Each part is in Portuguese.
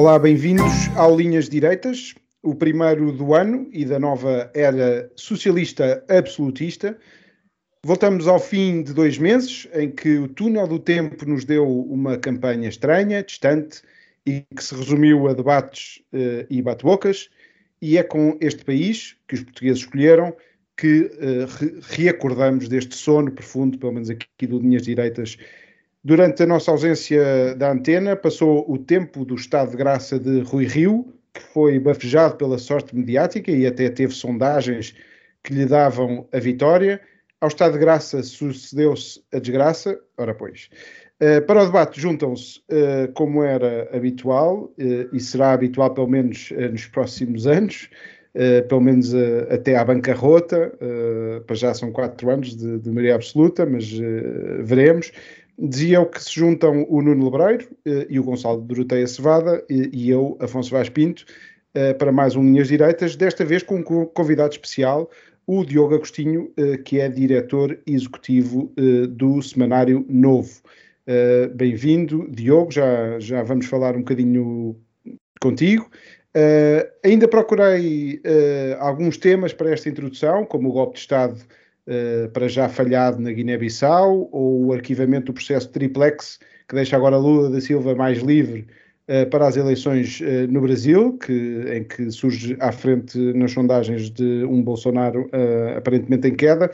Olá, bem-vindos ao Linhas Direitas, o primeiro do ano e da nova era socialista absolutista. Voltamos ao fim de dois meses, em que o túnel do tempo nos deu uma campanha estranha, distante e que se resumiu a debates uh, e bate-bocas, e é com este país que os portugueses escolheram que uh, re reacordamos deste sono profundo, pelo menos aqui do Linhas Direitas, Durante a nossa ausência da antena, passou o tempo do estado de graça de Rui Rio, que foi bafejado pela sorte mediática e até teve sondagens que lhe davam a vitória. Ao estado de graça sucedeu-se a desgraça, ora pois. Uh, para o debate juntam-se, uh, como era habitual, uh, e será habitual pelo menos nos próximos anos, pelo menos até à bancarrota, para já são quatro anos de maioria absoluta, mas veremos diziam que se juntam o Nuno Lebreiro eh, e o Gonçalo Doroteia Cevada e, eu, Afonso Vaz Pinto, eh, para mais um Linhas Direitas, desta vez com um convidado especial, o Diogo Agostinho, eh, que é diretor executivo do Semanário Novo. Bem-vindo, Diogo, já, já vamos falar um bocadinho contigo. ainda procurei alguns temas para esta introdução, como o golpe de Estado para já falhado na Guiné-Bissau, ou o arquivamento do processo triplex, que deixa agora Lula da Silva mais livre uh, para as eleições uh, no Brasil, que, em que surge à frente nas sondagens de um Bolsonaro aparentemente em queda.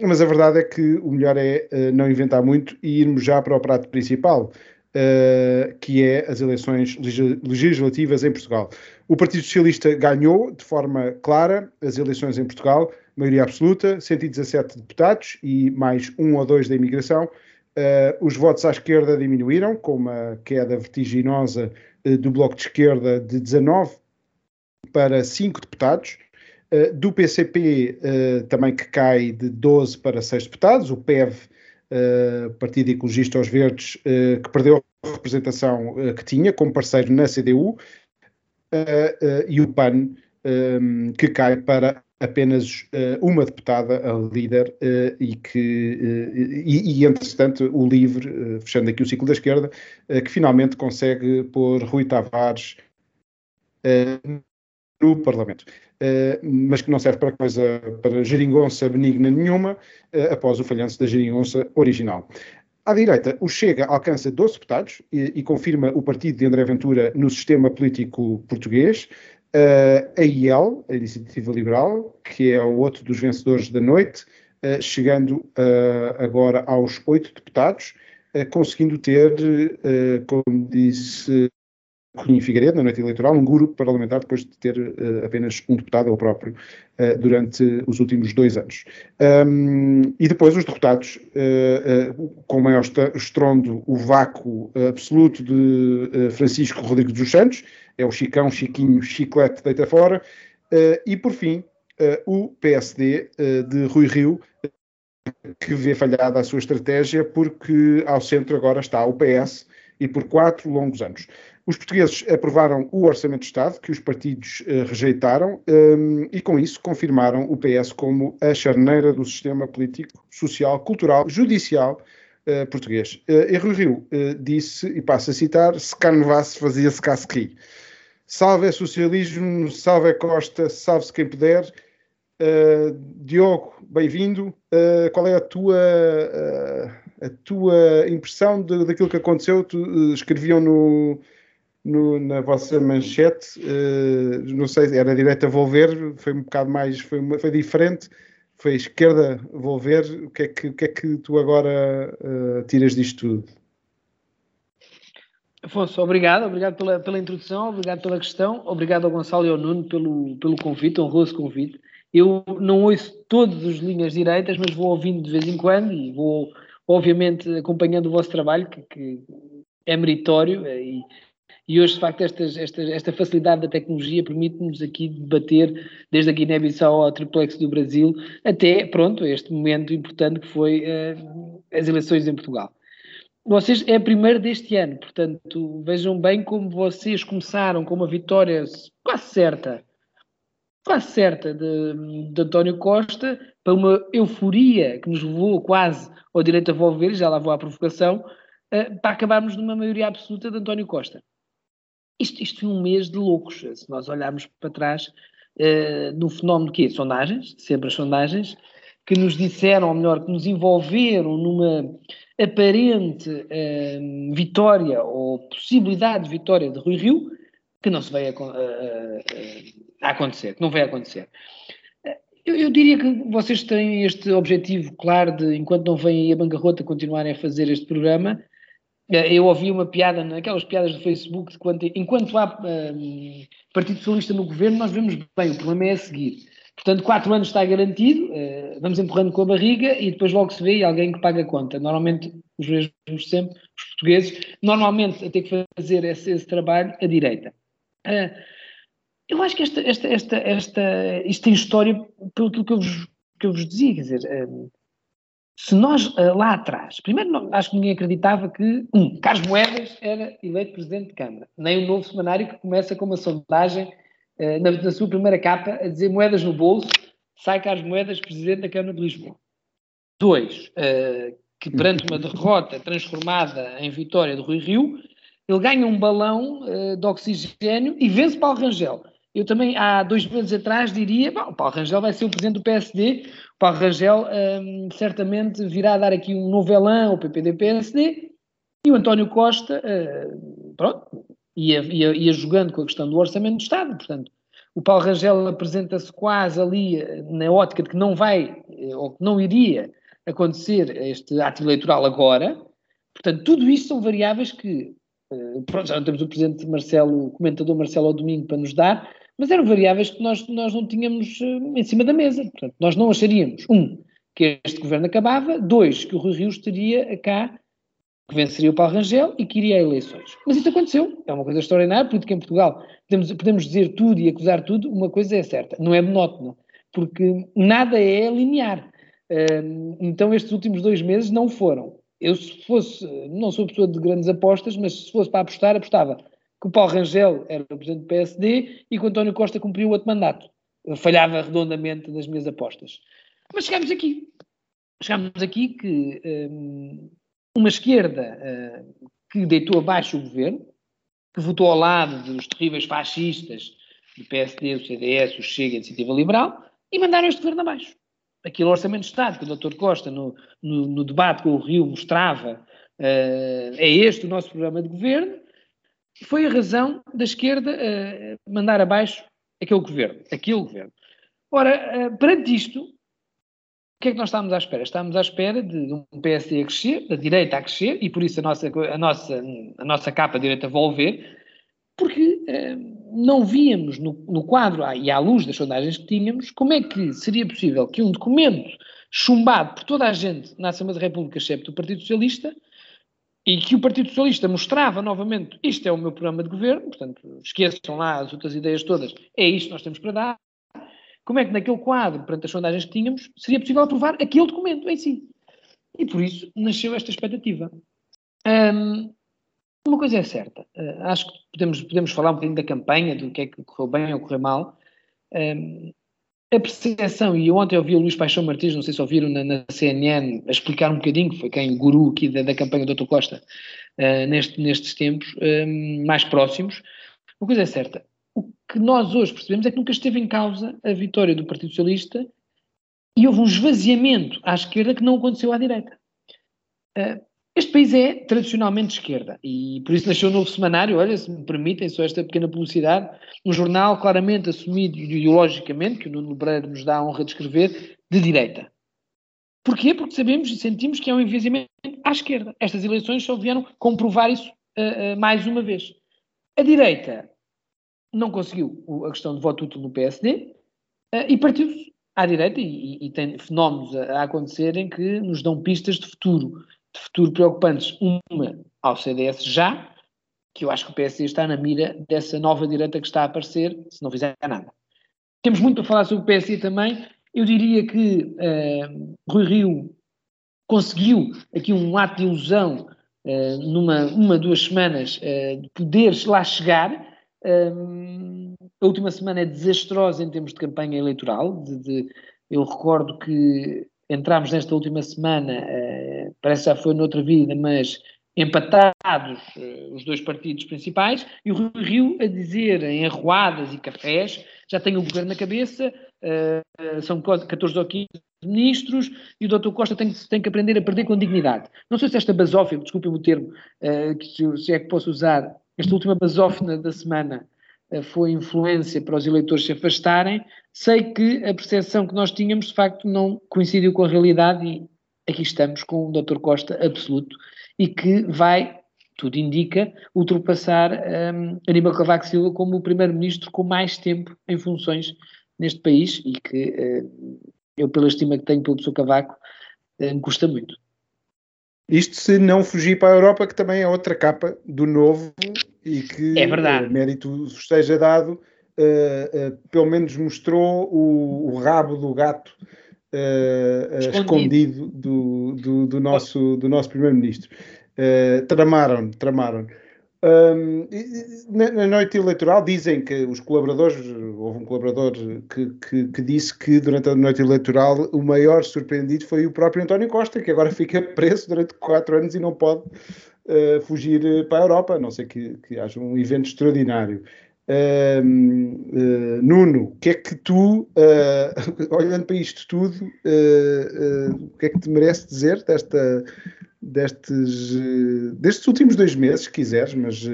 mas a verdade é que o melhor é não inventar muito e irmos já para o prato principal. Uh, que é as eleições legislativas em Portugal. O Partido Socialista ganhou de forma clara as eleições em Portugal, maioria absoluta, 117 deputados e mais um ou dois da imigração. Uh, os votos à esquerda diminuíram, com uma queda vertiginosa uh, do Bloco de Esquerda de 19 para 5 deputados. Uh, do PCP também que cai de 12 para 6 deputados. O PEV, Partido Ecologista aos Verdes, que perdeu a representação que tinha como parceiro na CDU. e o PAN, que cai para apenas uh, uma deputada a líder uh, e que, uh, e, e, entretanto, o LIVRE, fechando aqui o ciclo da esquerda, que finalmente consegue pôr Rui Tavares no Parlamento. mas que não serve para coisa, para geringonça benigna nenhuma, após o falhanço da geringonça original. À direita, o Chega alcança 12 deputados e, e confirma o partido de André Ventura no sistema político português. Uh, a IEL, a Iniciativa Liberal, que é o outro dos vencedores da noite, uh, chegando uh, agora aos oito deputados, conseguindo ter, como disse Cunha Figueiredo, na noite eleitoral, um grupo parlamentar depois de ter apenas um deputado, ele próprio, durante os últimos dois anos. Um, e depois os derrotados, com o maior estrondo, o vácuo absoluto de Francisco Rodrigues dos Santos, é o Chicão, Chiquinho, Chiclete, deita fora. Uh, e por fim, uh, o PSD uh, eh, de Rui Rio, que vê falhada a sua estratégia, porque ao centro agora está o PS e por quatro longos anos. Os portugueses aprovaram o Orçamento de Estado, que os partidos rejeitaram, um, e com isso confirmaram o PS como a charneira do sistema político, social, cultural, judicial uh, português. Uh, e Rui Rio uh, disse, e passo a citar, se canvasse fazia-se casqui. Salve é socialismo, salve é Costa, salve-se quem puder. Uh, Diogo, bem-vindo. Uh, qual é a tua, uh, a tua impressão de, daquilo que aconteceu? Tu, escreviam no, no, na vossa manchete, não sei, era direita Volver, foi um bocado mais, foi, foi diferente, foi esquerda Volver. O que é que, o que, é que tu agora tiras disto tudo? Afonso, obrigado, obrigado pela, pela introdução, obrigado pela questão, obrigado ao Gonçalo e ao Nuno pelo, pelo convite, honroso convite. Eu não ouço todas as linhas direitas, mas vou ouvindo de vez em quando e vou, obviamente, acompanhando o vosso trabalho, que, que é meritório eh, e, E hoje, de facto, esta, esta, facilidade da tecnologia permite-nos aqui debater desde a Guiné-Bissau ao triplex do Brasil até, pronto, este momento importante que foi uh, as eleições em Portugal. Vocês é a primeira deste ano, portanto, vejam bem como vocês começaram com uma vitória quase certa, quase certa de, de António Costa, para uma euforia que nos levou quase ao direito a volver, já lá vou à provocação, uh, para acabarmos numa maioria absoluta de António Costa. Isto, isto foi um mês de loucos, se nós olharmos para trás, uh, no fenómeno de quê? Sondagens, sempre as sondagens, que nos disseram, ou melhor, que nos envolveram numa aparente uh, vitória ou possibilidade de vitória de Rui Rio, que não se vai a, a, a acontecer, que não vai acontecer. Eu, eu, diria que vocês têm este objetivo claro de, enquanto não aí a bancarrota, continuarem a fazer este programa. Eh, eu ouvi uma piada, naquelas piadas do Facebook, de enquanto há um, Partido Socialista no governo, nós vemos bem, o problema é a seguir. Portanto, quatro anos está garantido, uh, vamos empurrando com a barriga e depois logo se vê alguém que paga a conta. Normalmente, os mesmos sempre, os portugueses, normalmente a ter que fazer esse, esse trabalho a direita. Uh, eu acho que esta, esta, esta, esta, isto tem história pelo que eu vos, que eu vos dizia, quer dizer, um, se nós uh, lá atrás, primeiro não, acho que ninguém acreditava que, um, Carlos Moedas era eleito Presidente de Câmara, nem o novo semanário que começa com uma sondagem uh, na, na, sua primeira capa a dizer moedas no bolso, sai Carlos Moedas Presidente da Câmara de Lisboa. Dois, uh, que perante uma derrota transformada em vitória de Rui Rio, ele ganha um balão de oxigênio e vence Paulo Rangel eu também, há dois meses atrás, diria: bom, o Paulo Rangel vai ser o presidente do PSD, o Paulo Rangel um, certamente virá dar aqui um novelão ao PPD-PSD, e o António Costa, uh, pronto, ia, ia, ia, jogando com a questão do orçamento do Estado. Portanto, o Paulo Rangel apresenta-se quase ali eh, na ótica de que não vai, eh, ou que não iria acontecer este ato eleitoral agora. Portanto, tudo isto são variáveis que, já não temos o presidente Marcelo, o comentador Marcelo ao domingo para nos dar, mas eram variáveis que nós, nós não tínhamos uh, em cima da mesa. Portanto, nós não acharíamos, um, que este governo acabava, dois, que o Rui Rio estaria cá, que venceria o Paulo Rangel e que iria a eleições. Mas isso aconteceu, é uma coisa extraordinária, porque em Portugal podemos, podemos dizer tudo e acusar tudo, uma coisa é certa, não é monótona, porque nada é linear. Uh, então estes últimos dois meses não foram. Eu se fosse, não sou pessoa de grandes apostas, mas se fosse para apostar, apostava que o Paulo Rangel era o presidente do PSD e que o António Costa cumpriu outro mandato. Falhava redondamente nas minhas apostas. Mas chegámos aqui. Chegámos aqui que um, uma esquerda uh, que deitou abaixo o governo, que votou ao lado dos terríveis fascistas do PSD, o CDS, o Chega e a Iniciativa Liberal, e mandaram este governo abaixo. Aquele orçamento de Estado que o Dr. Costa, no, no, no debate com o Rio, mostrava, uh, é este o nosso programa de governo, foi a razão da esquerda uh, mandar abaixo aquele governo. Aquele governo. Ora, uh, perante isto, o que é que nós estávamos à espera? Estávamos à espera de um PSD a crescer, da direita a crescer, e por isso a nossa, a nossa, a nossa capa direita volver, porque uh, não víamos no, no quadro e à luz das sondagens que tínhamos como é que seria possível que um documento chumbado por toda a gente na Assembleia da República, excepto o Partido Socialista, e que o Partido Socialista mostrava novamente isto é o meu programa de governo, portanto, esqueçam lá as outras ideias todas, é isto que nós temos para dar. Como é que naquele quadro, perante as sondagens que tínhamos, seria possível aprovar aquele documento em si? E por isso nasceu esta expectativa. Um, uma coisa é certa, uh, acho que podemos, podemos falar um bocadinho da campanha, do que é que correu bem ou correu mal. Um, a percepção, e ontem eu vi o Luís Paixão Martins, não sei se ouviram na, na CNN, a explicar um bocadinho, que foi quem, guru aqui da, da campanha do Dr. Costa, uh, neste, nestes tempos um, mais próximos. Uma coisa é certa, o que nós hoje percebemos é que nunca esteve em causa a vitória do Partido Socialista e houve um esvaziamento à esquerda que não aconteceu à direita. Uh, este país é tradicionalmente de esquerda e por isso nasceu um novo semanário, olha, se me permitem, só esta pequena publicidade, um jornal claramente assumido ideologicamente, que o Nuno Lebreiro nos dá a honra de escrever, de direita. Porquê? Porque sabemos e sentimos que é um envezamento à esquerda. Estas eleições só vieram comprovar isso uh, uh, mais uma vez. A direita não conseguiu a questão de voto útil no PSD uh, e partiu-se à direita e, e, tem fenómenos a, a acontecerem que nos dão pistas de futuro de futuro preocupantes. Uma ao CDS já, que eu acho que o PSD está na mira dessa nova direita que está a aparecer, se não fizer nada. Temos muito para falar sobre o PSD também. Eu diria que uh, Rui Rio conseguiu aqui um ato de ilusão uh, numa uma, duas semanas uh, de poder lá chegar. a última semana é desastrosa em termos de campanha eleitoral. De, de, eu recordo que entramos nesta última semana, parece que já foi noutra vida, mas empatados uh, os dois partidos principais, e o Rio, a dizer em arruadas e cafés, já tem o governo na cabeça, uh, são 14 ou 15 ministros, e o Dr. Costa tem, tem, que aprender a perder com dignidade. Não sei se esta basófia, desculpem o termo, que, se é que posso usar, esta última basófina da semana foi influência para os eleitores se afastarem, sei que a percepção que nós tínhamos, de facto, não coincidiu com a realidade e aqui estamos com o Dr. Costa absoluto e que vai, tudo indica, ultrapassar um, Aníbal Cavaco Silva como o primeiro-ministro com mais tempo em funções neste país e que uh, eu, pela estima que tenho pelo professor Cavaco, uh, me custa muito. Isto se não fugir para a Europa, que também é outra capa do novo e que é verdade. Uh, mérito seja dado, uh, pelo menos mostrou o, o rabo do gato uh, escondido, escondido do, do, do, nosso, do nosso primeiro-ministro. Uh, tramaram, tramaram. Um, na, na, noite eleitoral dizem que os colaboradores, houve um colaborador que, que, que, disse que durante a noite eleitoral o maior surpreendido foi o próprio António Costa, que agora fica preso durante quatro anos e não pode uh, fugir para a Europa, a não ser que, que haja um evento extraordinário. Uh, Nuno, o que é que tu, uh, olhando para isto tudo, uh, o que é que te merece dizer desta, destes, destes últimos dois meses, se quiseres, mas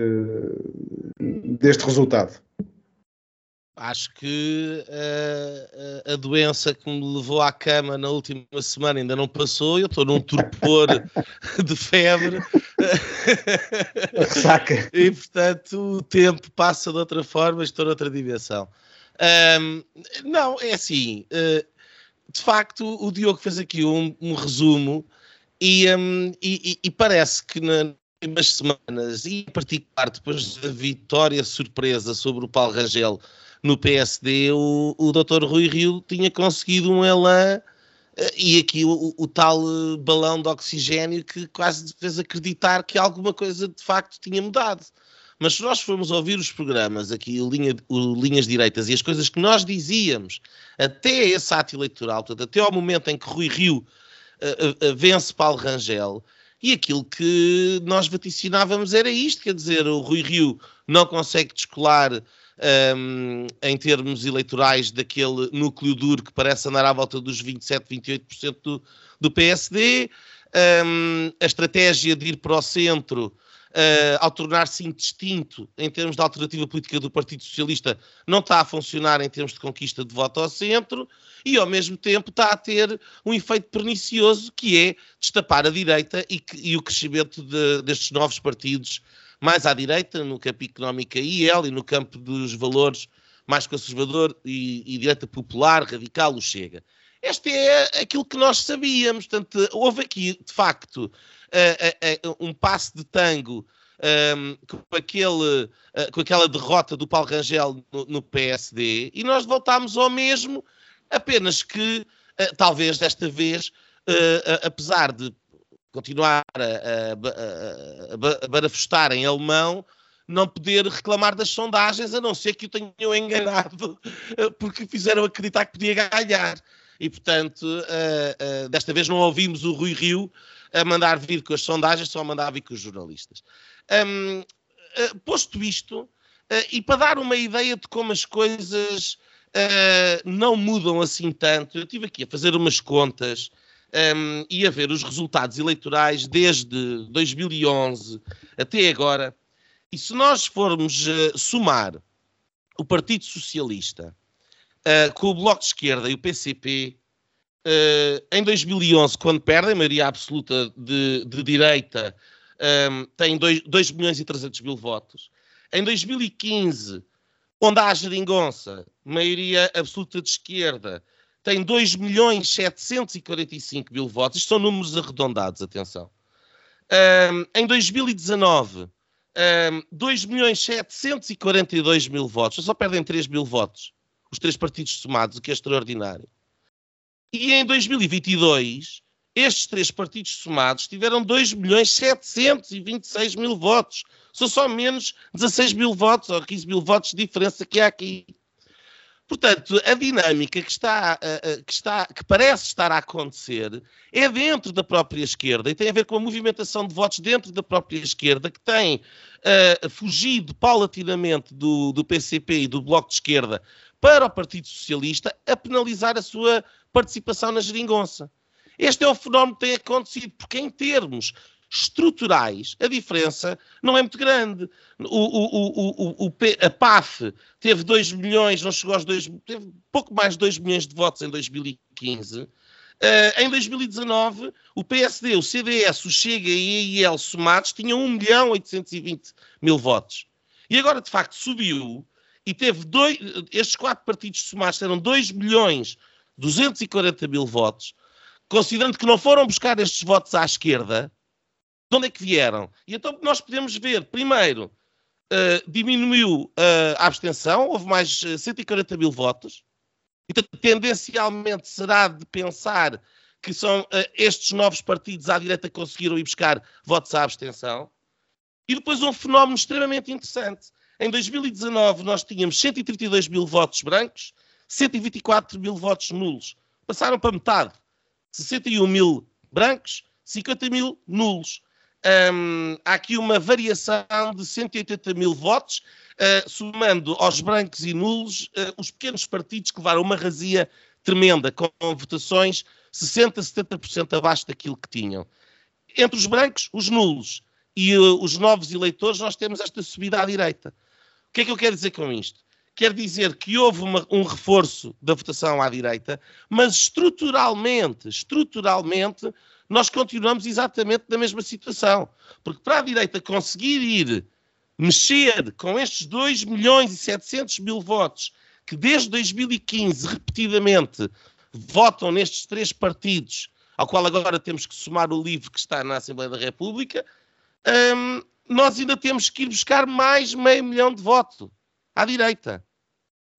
deste resultado? Acho que uh, a doença que me levou à cama na última semana ainda não passou. Eu estou num torpor de febre. Saca. e portanto o tempo passa de outra forma, estou noutra dimensão. Um, não, é assim. Uh, de facto, o Diogo fez aqui um, um resumo e, um, e, e, parece que na, últimas semanas, e em particular depois da vitória surpresa sobre o Paulo Rangel no PSD, o, o Dr. Rui Rio tinha conseguido um elan eh, e aqui o, o, tal eh, balão de oxigênio que quase fez acreditar que alguma coisa de facto tinha mudado. Mas se nós formos ouvir os programas aqui, o, linha, o Linhas Direitas, e as coisas que nós dizíamos até esse ato eleitoral, portanto, até ao momento em que Rui Rio uh, uh, vence Paulo Rangel, e aquilo que nós vaticinávamos era isto, quer dizer, o Rui Rio não consegue descolar um, em termos eleitorais daquele núcleo duro que parece andar à volta dos 27, 28% do, do PSD. Um, a estratégia de ir para o centro, uh, ao tornar-se indistinto em termos de alternativa política do Partido Socialista, não está a funcionar em termos de conquista de voto ao centro e, ao mesmo tempo, está a ter um efeito pernicioso que é destapar a direita e, que, e o crescimento de, destes novos partidos mais à direita, no campo económico IEL e no campo dos valores mais conservador e, e direita popular, radical, o Chega. Este é aquilo que nós sabíamos. Portanto, houve aqui, de facto, uh, uh, um passo de tango um, com, aquele, com aquela derrota do Paulo Rangel no, no, PSD e nós voltámos ao mesmo, apenas que, talvez desta vez, apesar de continuar a, a, a, a barafustar em alemão, não poder reclamar das sondagens, a não ser que o tenham enganado, porque fizeram acreditar que podia ganhar. E, portanto, uh, uh, desta vez não ouvimos o Rui Rio a mandar vir com as sondagens, só a mandar vir com os jornalistas. Um, uh, posto isto, e para dar uma ideia de como as coisas não mudam assim tanto, eu estive aqui a fazer umas contas um, e a ver os resultados eleitorais desde 2011 até agora. E se nós formos uh, somar o Partido Socialista uh, com o Bloco de Esquerda e o PCP, uh, ah, em 2011, quando perdem a maioria absoluta de, de direita, um, têm 2 milhões e 300 mil votos. Em 2015, onde há a geringonça, maioria absoluta de esquerda, tem 2 milhões 745 mil votos. Isto são números arredondados, atenção. Um, em 2019, um, 2 milhões 742 mil votos, só perdem 3 mil votos, os três partidos somados, o que é extraordinário. E em 2022, estes três partidos somados tiveram 2 milhões 726 mil votos. São só menos 16 mil votos ou 15 mil votos de diferença que há aqui. Portanto, a dinâmica que, está, que, está, que parece estar a acontecer é dentro da própria esquerda e tem a ver com a movimentação de votos dentro da própria esquerda que tem uh, fugido paulatinamente do, do PCP e do Bloco de Esquerda para o Partido Socialista a penalizar a sua participação na geringonça. Este é o fenómeno que tem acontecido, porque em termos estruturais, a diferença não é muito grande. O, o, o, a PAF teve 2 milhões, não chegou aos 2, teve pouco mais de 2 milhões de votos em 2015. Uh, eh, em 2019, o PSD, o CDS, o Chega e a IEL somados tinham 1 milhão 820 mil votos. E agora, de facto, subiu e teve dois, estes quatro partidos somados eram 2 milhões 240 mil votos, considerando que não foram buscar estes votos à esquerda, de onde é que vieram? E então nós podemos ver, primeiro, uh, diminuiu uh, a abstenção, houve mais 140 mil votos, então tendencialmente será de pensar que são uh, estes novos partidos à direita que conseguiram ir buscar votos à abstenção. E depois um fenómeno extremamente interessante. Em 2019 nós tínhamos 132 mil votos brancos, 124 mil votos nulos. Passaram para metade. 61 mil brancos, 50 mil nulos. Um, há aqui uma variação de 180 mil votos, uh, somando aos brancos e nulos uh, os pequenos partidos que levaram uma razia tremenda, com votações 60, 70% abaixo daquilo que tinham. Entre os brancos, os nulos e uh, os novos eleitores, nós temos esta subida à direita. O que é que eu quero dizer com isto? Quer dizer que houve uma, um reforço da votação à direita, mas estruturalmente, estruturalmente, nós continuamos exatamente na mesma situação. Porque para a direita conseguir ir mexer com estes 2 milhões e 700 mil votos que desde 2015 repetidamente votam nestes três partidos, ao qual agora temos que somar o livro que está na Assembleia da República, hum, nós ainda temos que ir buscar mais meio milhão de votos à direita.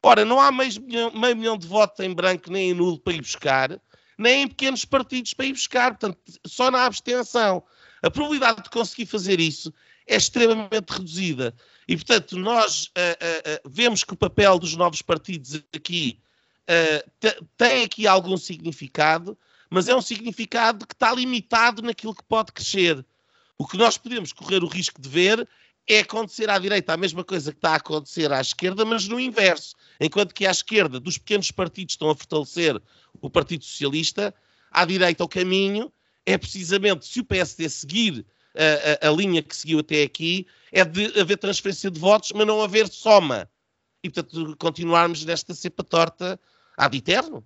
Ora, não há meio milhão, meio milhão de votos em branco nem em nulo para ir buscar nem em pequenos partidos para ir buscar, portanto, só na abstenção. A probabilidade de conseguir fazer isso é extremamente reduzida. E, portanto, nós uh, uh, uh, vemos que o papel dos novos partidos aqui tem aqui algum significado, mas é um significado que está limitado naquilo que pode crescer. O que nós podemos correr o risco de ver é acontecer à direita a mesma coisa que está a acontecer à esquerda, mas no inverso. Enquanto que à esquerda dos pequenos partidos estão a fortalecer o Partido Socialista, à direita o caminho é precisamente, se o PSD seguir a, a, a, linha que seguiu até aqui, é de haver transferência de votos, mas não haver soma. E, portanto, continuarmos nesta cepa torta ad eterno.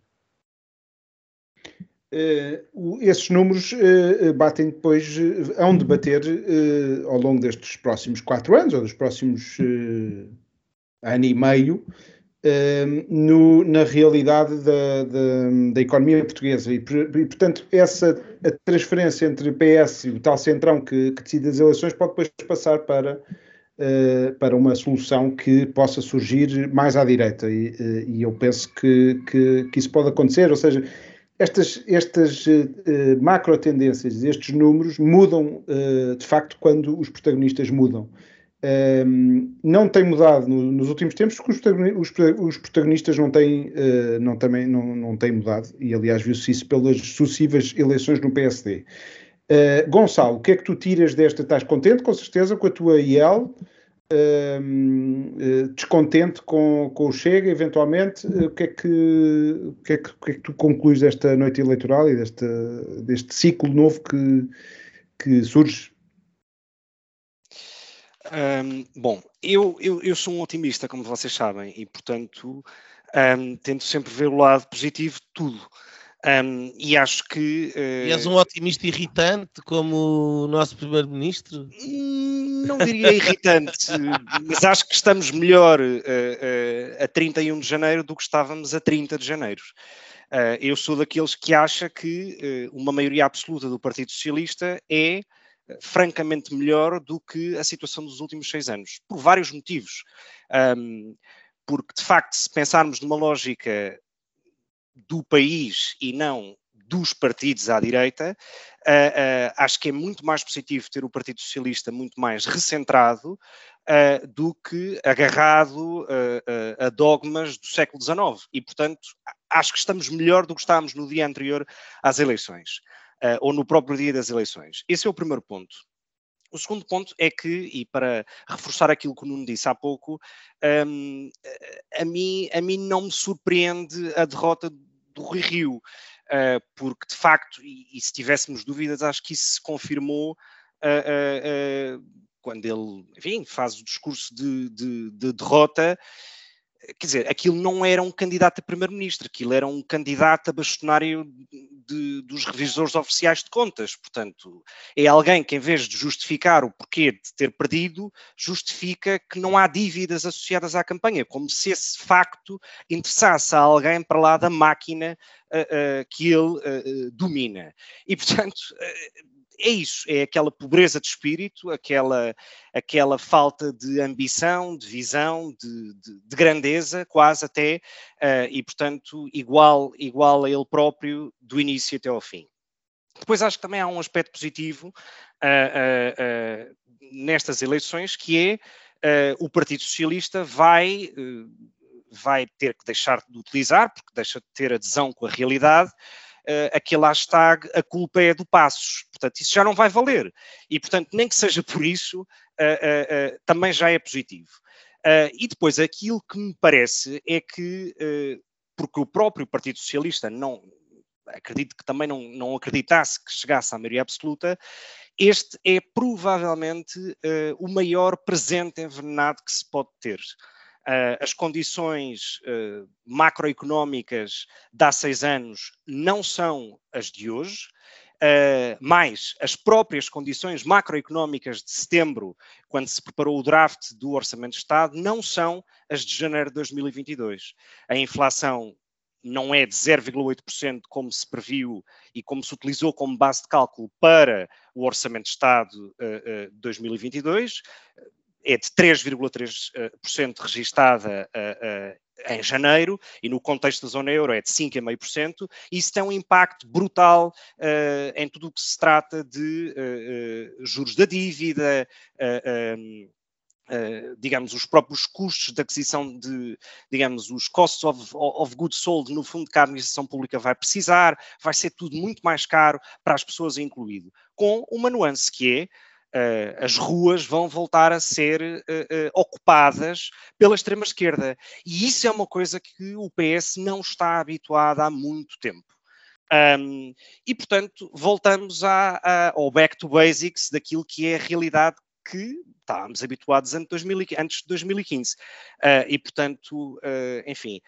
Uh, esses números uh, batem depois, hão de bater ao longo destes próximos quatro anos, ou dos próximos ano e meio, no, na realidade da, da, da, economia portuguesa. E, e, portanto, essa a transferência entre PS e o tal centrão que, que decide as eleições pode depois passar para, para uma solução que possa surgir mais à direita. E, e eu penso que, que, que, isso pode acontecer. Ou seja, estas, estas uh, macro tendências, estes números mudam de facto quando os protagonistas mudam. Um, não tem mudado no, nos últimos tempos porque os, os protagonistas não têm, uh, não, também, não, não têm mudado e aliás viu-se isso pelas sucessivas eleições no PSD. Uh, Gonçalo, o que é que tu tiras desta? Estás contente com certeza com a tua IEL? Uh, descontente com, com o Chega, eventualmente? o, que é que, o, que é que, o que é que tu concluís desta noite eleitoral e deste, deste ciclo novo que, que surge um, bom, eu, eu, eu, sou um otimista, como vocês sabem, e portanto um, tento sempre ver o lado positivo de tudo. Um, e acho que. Uh... E és um otimista irritante, como o nosso Primeiro-Ministro? Hum, não diria irritante, mas acho que estamos melhor uh, uh, a 31 de janeiro do que estávamos a 30 de janeiro. eu sou daqueles que acha que uma maioria absoluta do Partido Socialista é francamente melhor do que a situação dos últimos seis anos, por vários motivos. Um, porque, de facto, se pensarmos numa lógica do país e não dos partidos à direita, uh, uh, acho que é muito mais positivo ter o Partido Socialista muito mais recentrado uh, do que agarrado a dogmas do século XIX. E, portanto, acho que estamos melhor do que estávamos no dia anterior às eleições, ou no próprio dia das eleições. Esse é o primeiro ponto. O segundo ponto é que, e para reforçar aquilo que o Nuno disse há pouco, um, a, mim, a mim não me surpreende a derrota do Rui Rio, uh, porque de facto, e, e, se tivéssemos dúvidas, acho que isso se confirmou uh, uh, quando ele, enfim, faz o discurso de, de, de derrota quer dizer, aquilo não era um candidato a primeiro-ministro, aquilo era um candidato a bastonário de, dos revisores oficiais de contas. Portanto, é alguém que, em vez de justificar o porquê de ter perdido, justifica que não há dívidas associadas à campanha, como se esse facto interessasse a alguém para lá da máquina uh, uh, que ele uh, domina. E, portanto é isso, é aquela pobreza de espírito, aquela, aquela falta de ambição, de visão, de, de, de grandeza, quase até, uh, e portanto igual, igual a ele próprio do início até ao fim. Depois acho que também há um aspecto positivo uh, uh, nestas eleições, que é o Partido Socialista vai, vai ter que deixar de utilizar, porque deixa de ter adesão com a realidade, uh, aquele hashtag a culpa é do Passos. Portanto, isso já não vai valer. E, portanto, nem que seja por isso, uh, também já é positivo. e depois, aquilo que me parece é que, porque o próprio Partido Socialista não, acredito que também não, não acreditasse que chegasse à maioria absoluta, este é provavelmente uh, o maior presente envenenado que se pode ter. Uh, as condições uh, macroeconómicas de há seis anos não são as de hoje, uh, as próprias condições macroeconómicas de setembro, quando se preparou o draft do Orçamento de Estado, não são as de janeiro de 2022. A inflação não é de 0,8% como se previu e como se utilizou como base de cálculo para o Orçamento de Estado de 2022 é de 3,3% registada uh, uh, em janeiro e no contexto da zona euro é de 5,5%. Isso tem um impacto brutal uh, em tudo o que se trata de juros da dívida, Uh, digamos, os próprios custos de aquisição de, digamos, os costs of, of goods sold, no fundo, que a administração pública vai precisar, vai ser tudo muito mais caro para as pessoas incluído, com uma nuance que é, Uh, as ruas vão voltar a ser uh, uh, ocupadas pela extrema-esquerda. E isso é uma coisa que o PS não está habituado há muito tempo. Um, e, portanto, voltamos ao back to basics daquilo que é a realidade que estávamos habituados antes de, 2000, antes de 2015. e, portanto, enfim,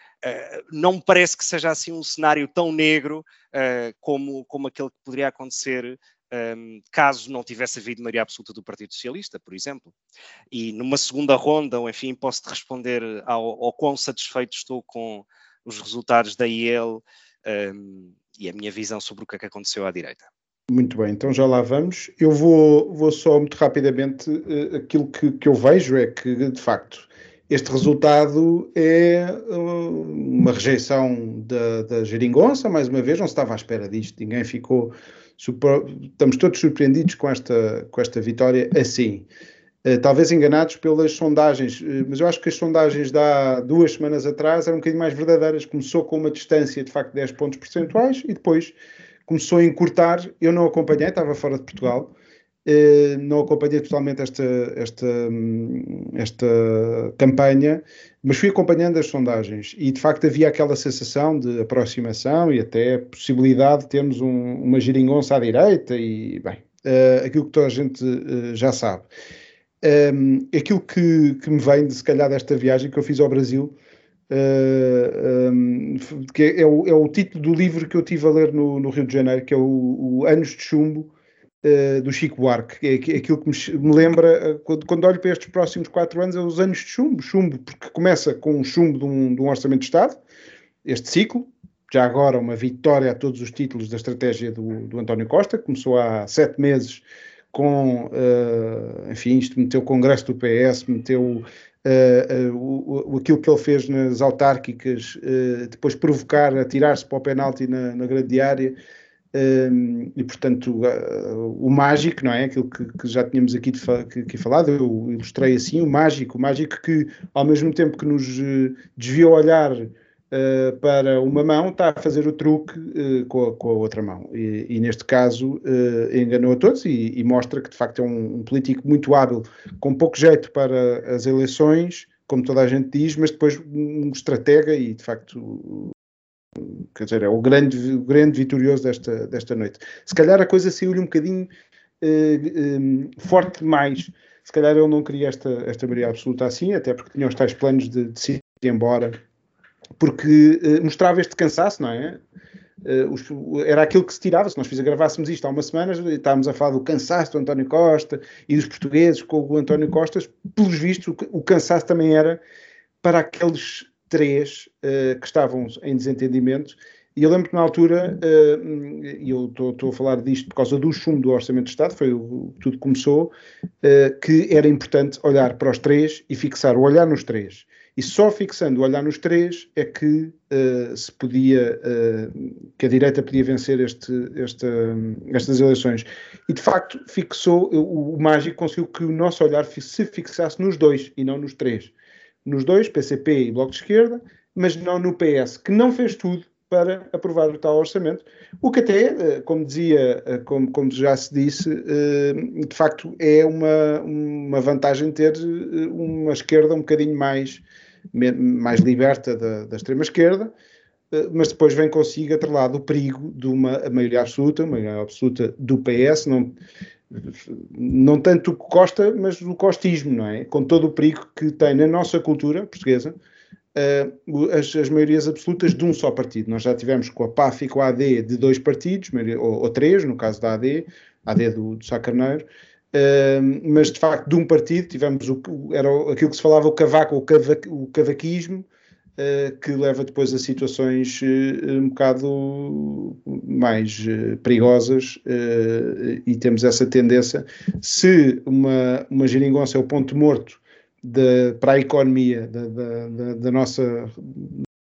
não me parece que seja assim um cenário tão negro como, como aquele que poderia acontecer um, caso não tivesse havido maioria absoluta do Partido Socialista, por exemplo. E numa segunda ronda, ou enfim, posso-te responder ao, ao quão satisfeito estou com os resultados da IEL um, e a minha visão sobre o que é que aconteceu à direita. Muito bem, então já lá vamos. Eu vou, vou só muito rapidamente, uh, aquilo que, que eu vejo é que, de facto, este resultado é uh, uma rejeição da, da geringonça, mais uma vez, não se estava à espera disto, ninguém ficou estamos todos surpreendidos com esta, com esta vitória assim. Uh, talvez enganados pelas sondagens, uh, mas eu acho que as sondagens de há duas semanas atrás eram um bocadinho mais verdadeiras. Começou com uma distância de facto de 10 pontos percentuais e depois começou a encurtar. Eu não acompanhei, estava fora de Portugal, uh, não acompanhei totalmente esta, esta, esta campanha, mas fui acompanhando as sondagens e de facto havia aquela sensação de aproximação e até possibilidade de termos um, uma geringonça à direita e, bem, uh, aquilo que toda a gente uh, já sabe. Um, aquilo que, que, me vem de se calhar desta viagem que eu fiz ao Brasil, uh, um, que é, é, o, é, o, título do livro que eu tive a ler no, no Rio de Janeiro, que é o, o Anos de Chumbo, uh, do Chico Buarque, que é, aquilo que me, lembra, uh, quando, quando, olho para estes próximos quatro anos, é os anos de chumbo, chumbo, porque começa com um chumbo de um, de um orçamento de Estado, este ciclo, já agora uma vitória a todos os títulos da estratégia do, do António Costa, começou há sete meses com, enfim, isto meteu o Congresso do PS, meteu Uh, uh, o, aquilo que ele fez nas autárquicas, uh, depois provocar, atirar-se para o penalti na, na grande área, e portanto o mágico, não é? Aquilo que, que já tínhamos aqui, de que, que falado, eu ilustrei assim, o mágico, o mágico que ao mesmo tempo que nos desviou o olhar Uh, para uma mão está a fazer o truque uh, com, a, com, a, outra mão. E, e neste caso uh, enganou a todos e, e, mostra que de facto é um, um, político muito hábil, com pouco jeito para as eleições, como toda a gente diz, mas depois um estratega e de facto. Quer dizer, é o grande, o grande vitorioso desta, desta noite. Se calhar a coisa saiu-lhe um bocadinho um, forte demais. Se calhar ele não queria esta, esta maioria absoluta assim, até porque tinha os tais planos de, de se ir embora porque uh, mostrava este cansaço, não é? Uh, era aquilo que se tirava, se nós gravássemos isto há umas semanas, estávamos a falar do cansaço do António Costa e dos portugueses com o António Costa, pelos vistos, o cansaço também era para aqueles três uh, que estavam em desentendimento. E eu lembro que na altura, e eu estou a falar disto por causa do chumbo do Orçamento de Estado, foi o que tudo começou, que era importante olhar para os três e fixar o olhar nos três e só fixando o olhar nos três é que se podia, que a direita podia vencer este, este, estas eleições. E de facto fixou, o, o mágico conseguiu que o nosso olhar se fixasse nos dois e não nos três. Nos dois, PCP e Bloco de Esquerda, mas não no PS, que não fez tudo para aprovar o tal orçamento, o que até, eh, como dizia, como, como já se disse, de facto é uma, uma vantagem ter uma esquerda um bocadinho mais mais liberta da, da extrema-esquerda, eh, mas depois vem consigo atrelado o perigo de uma maioria absoluta, uma maioria absoluta do PS, não, não tanto o Costa, mas o costismo, não é? Com todo o perigo que tem na nossa cultura portuguesa, uh, as, as, maiorias absolutas de um só partido. Nós já tivemos com a PAF e com a AD de dois partidos, ou, ou três, no caso da AD, AD do, do Sá Carneiro, mas de facto de um partido tivemos o, era aquilo que se falava o cavaco, o, cava, o cavaquismo, uh, que leva depois a situações uh, um bocado mais perigosas e temos essa tendência. Se uma, uma geringonça é o ponto morto de, para a economia da, da, da nossa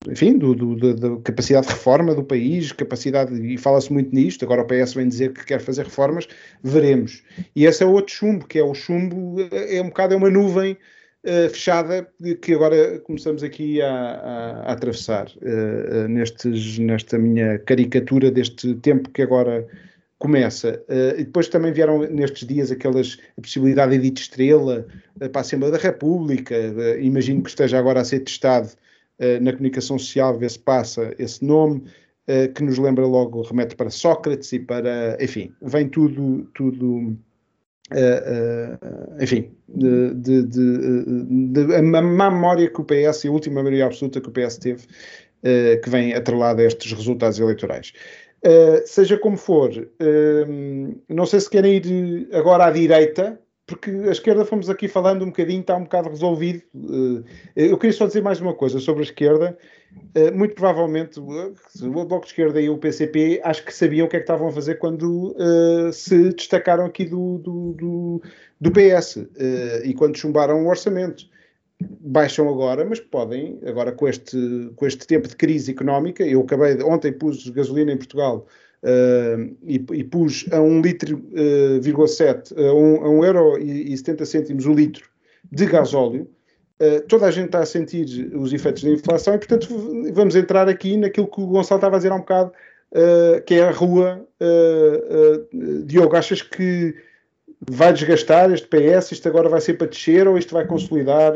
enfim, do, do, da, capacidade de reforma do país, capacidade, e fala-se muito nisto, agora o PS vem dizer que quer fazer reformas, veremos. E esse é outro chumbo, que é o chumbo, é um bocado é uma nuvem uh, fechada que agora começamos aqui a, a, a atravessar, uh, nestes, nesta minha caricatura deste tempo que agora começa. E depois também vieram nestes dias aquelas a possibilidade de edito estrela para a Assembleia da República. Imagino que esteja agora a ser testado eh, na comunicação social vê-se passa esse nome, eh, que nos lembra logo, remete para Sócrates e para, enfim, vem tudo, tudo uh, enfim, de, de, de, a má memória que o PS, a última maioria absoluta que o PS teve, que vem atrelada a estes resultados eleitorais. seja como for, não sei se querem ir agora à direita, porque a esquerda fomos aqui falando um bocadinho, está um bocado resolvido. Eh, eu queria só dizer mais uma coisa sobre a esquerda. Eh, muito provavelmente eh, o Bloco de Esquerda e o PCP acho que sabiam o que é que estavam a fazer quando uh, se destacaram aqui do, do, do, do PS e quando chumbaram o orçamento. Baixam agora, mas podem, agora com este, com este tempo de crise económica, eu acabei, ontem pus gasolina em Portugal Uh, e, e, pus a 1 litro, uh, 7, a 1, a 1 euro e, e 70 cêntimos o litro de gasóleo, uh, toda a gente está a sentir os efeitos da inflação e, portanto, vamos entrar aqui naquilo que o Gonçalo estava a dizer há um bocado, uh, que é a rua. Uh, Diogo, achas que vai desgastar este PS? Isto agora vai ser para descer ou isto vai consolidar?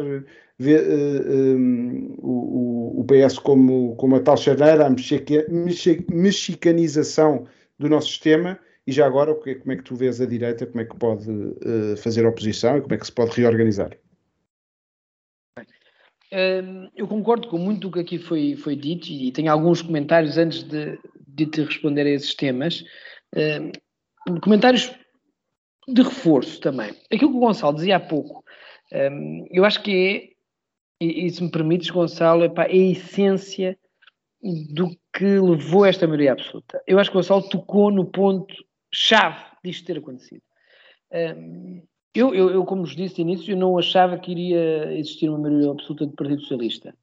Vê, um, o, o PS como, como a tal charneira, a mexicanização do nosso sistema, e já agora, como é que tu vês a direita, como é que pode uh, fazer oposição e como é que se pode reorganizar? Hum, eu concordo com muito do que aqui foi, foi dito e tenho alguns comentários antes de, de te responder a esses temas. Um, comentários de reforço também. Aquilo que o Gonçalo dizia há pouco, eu acho que é e, e se me permites, Gonçalo, epá, é a essência do que levou a esta maioria absoluta. Eu acho que o Gonçalo tocou no ponto chave disto ter acontecido. eu, eu, eu, como vos disse no início, eu não achava que iria existir uma maioria absoluta do Partido Socialista.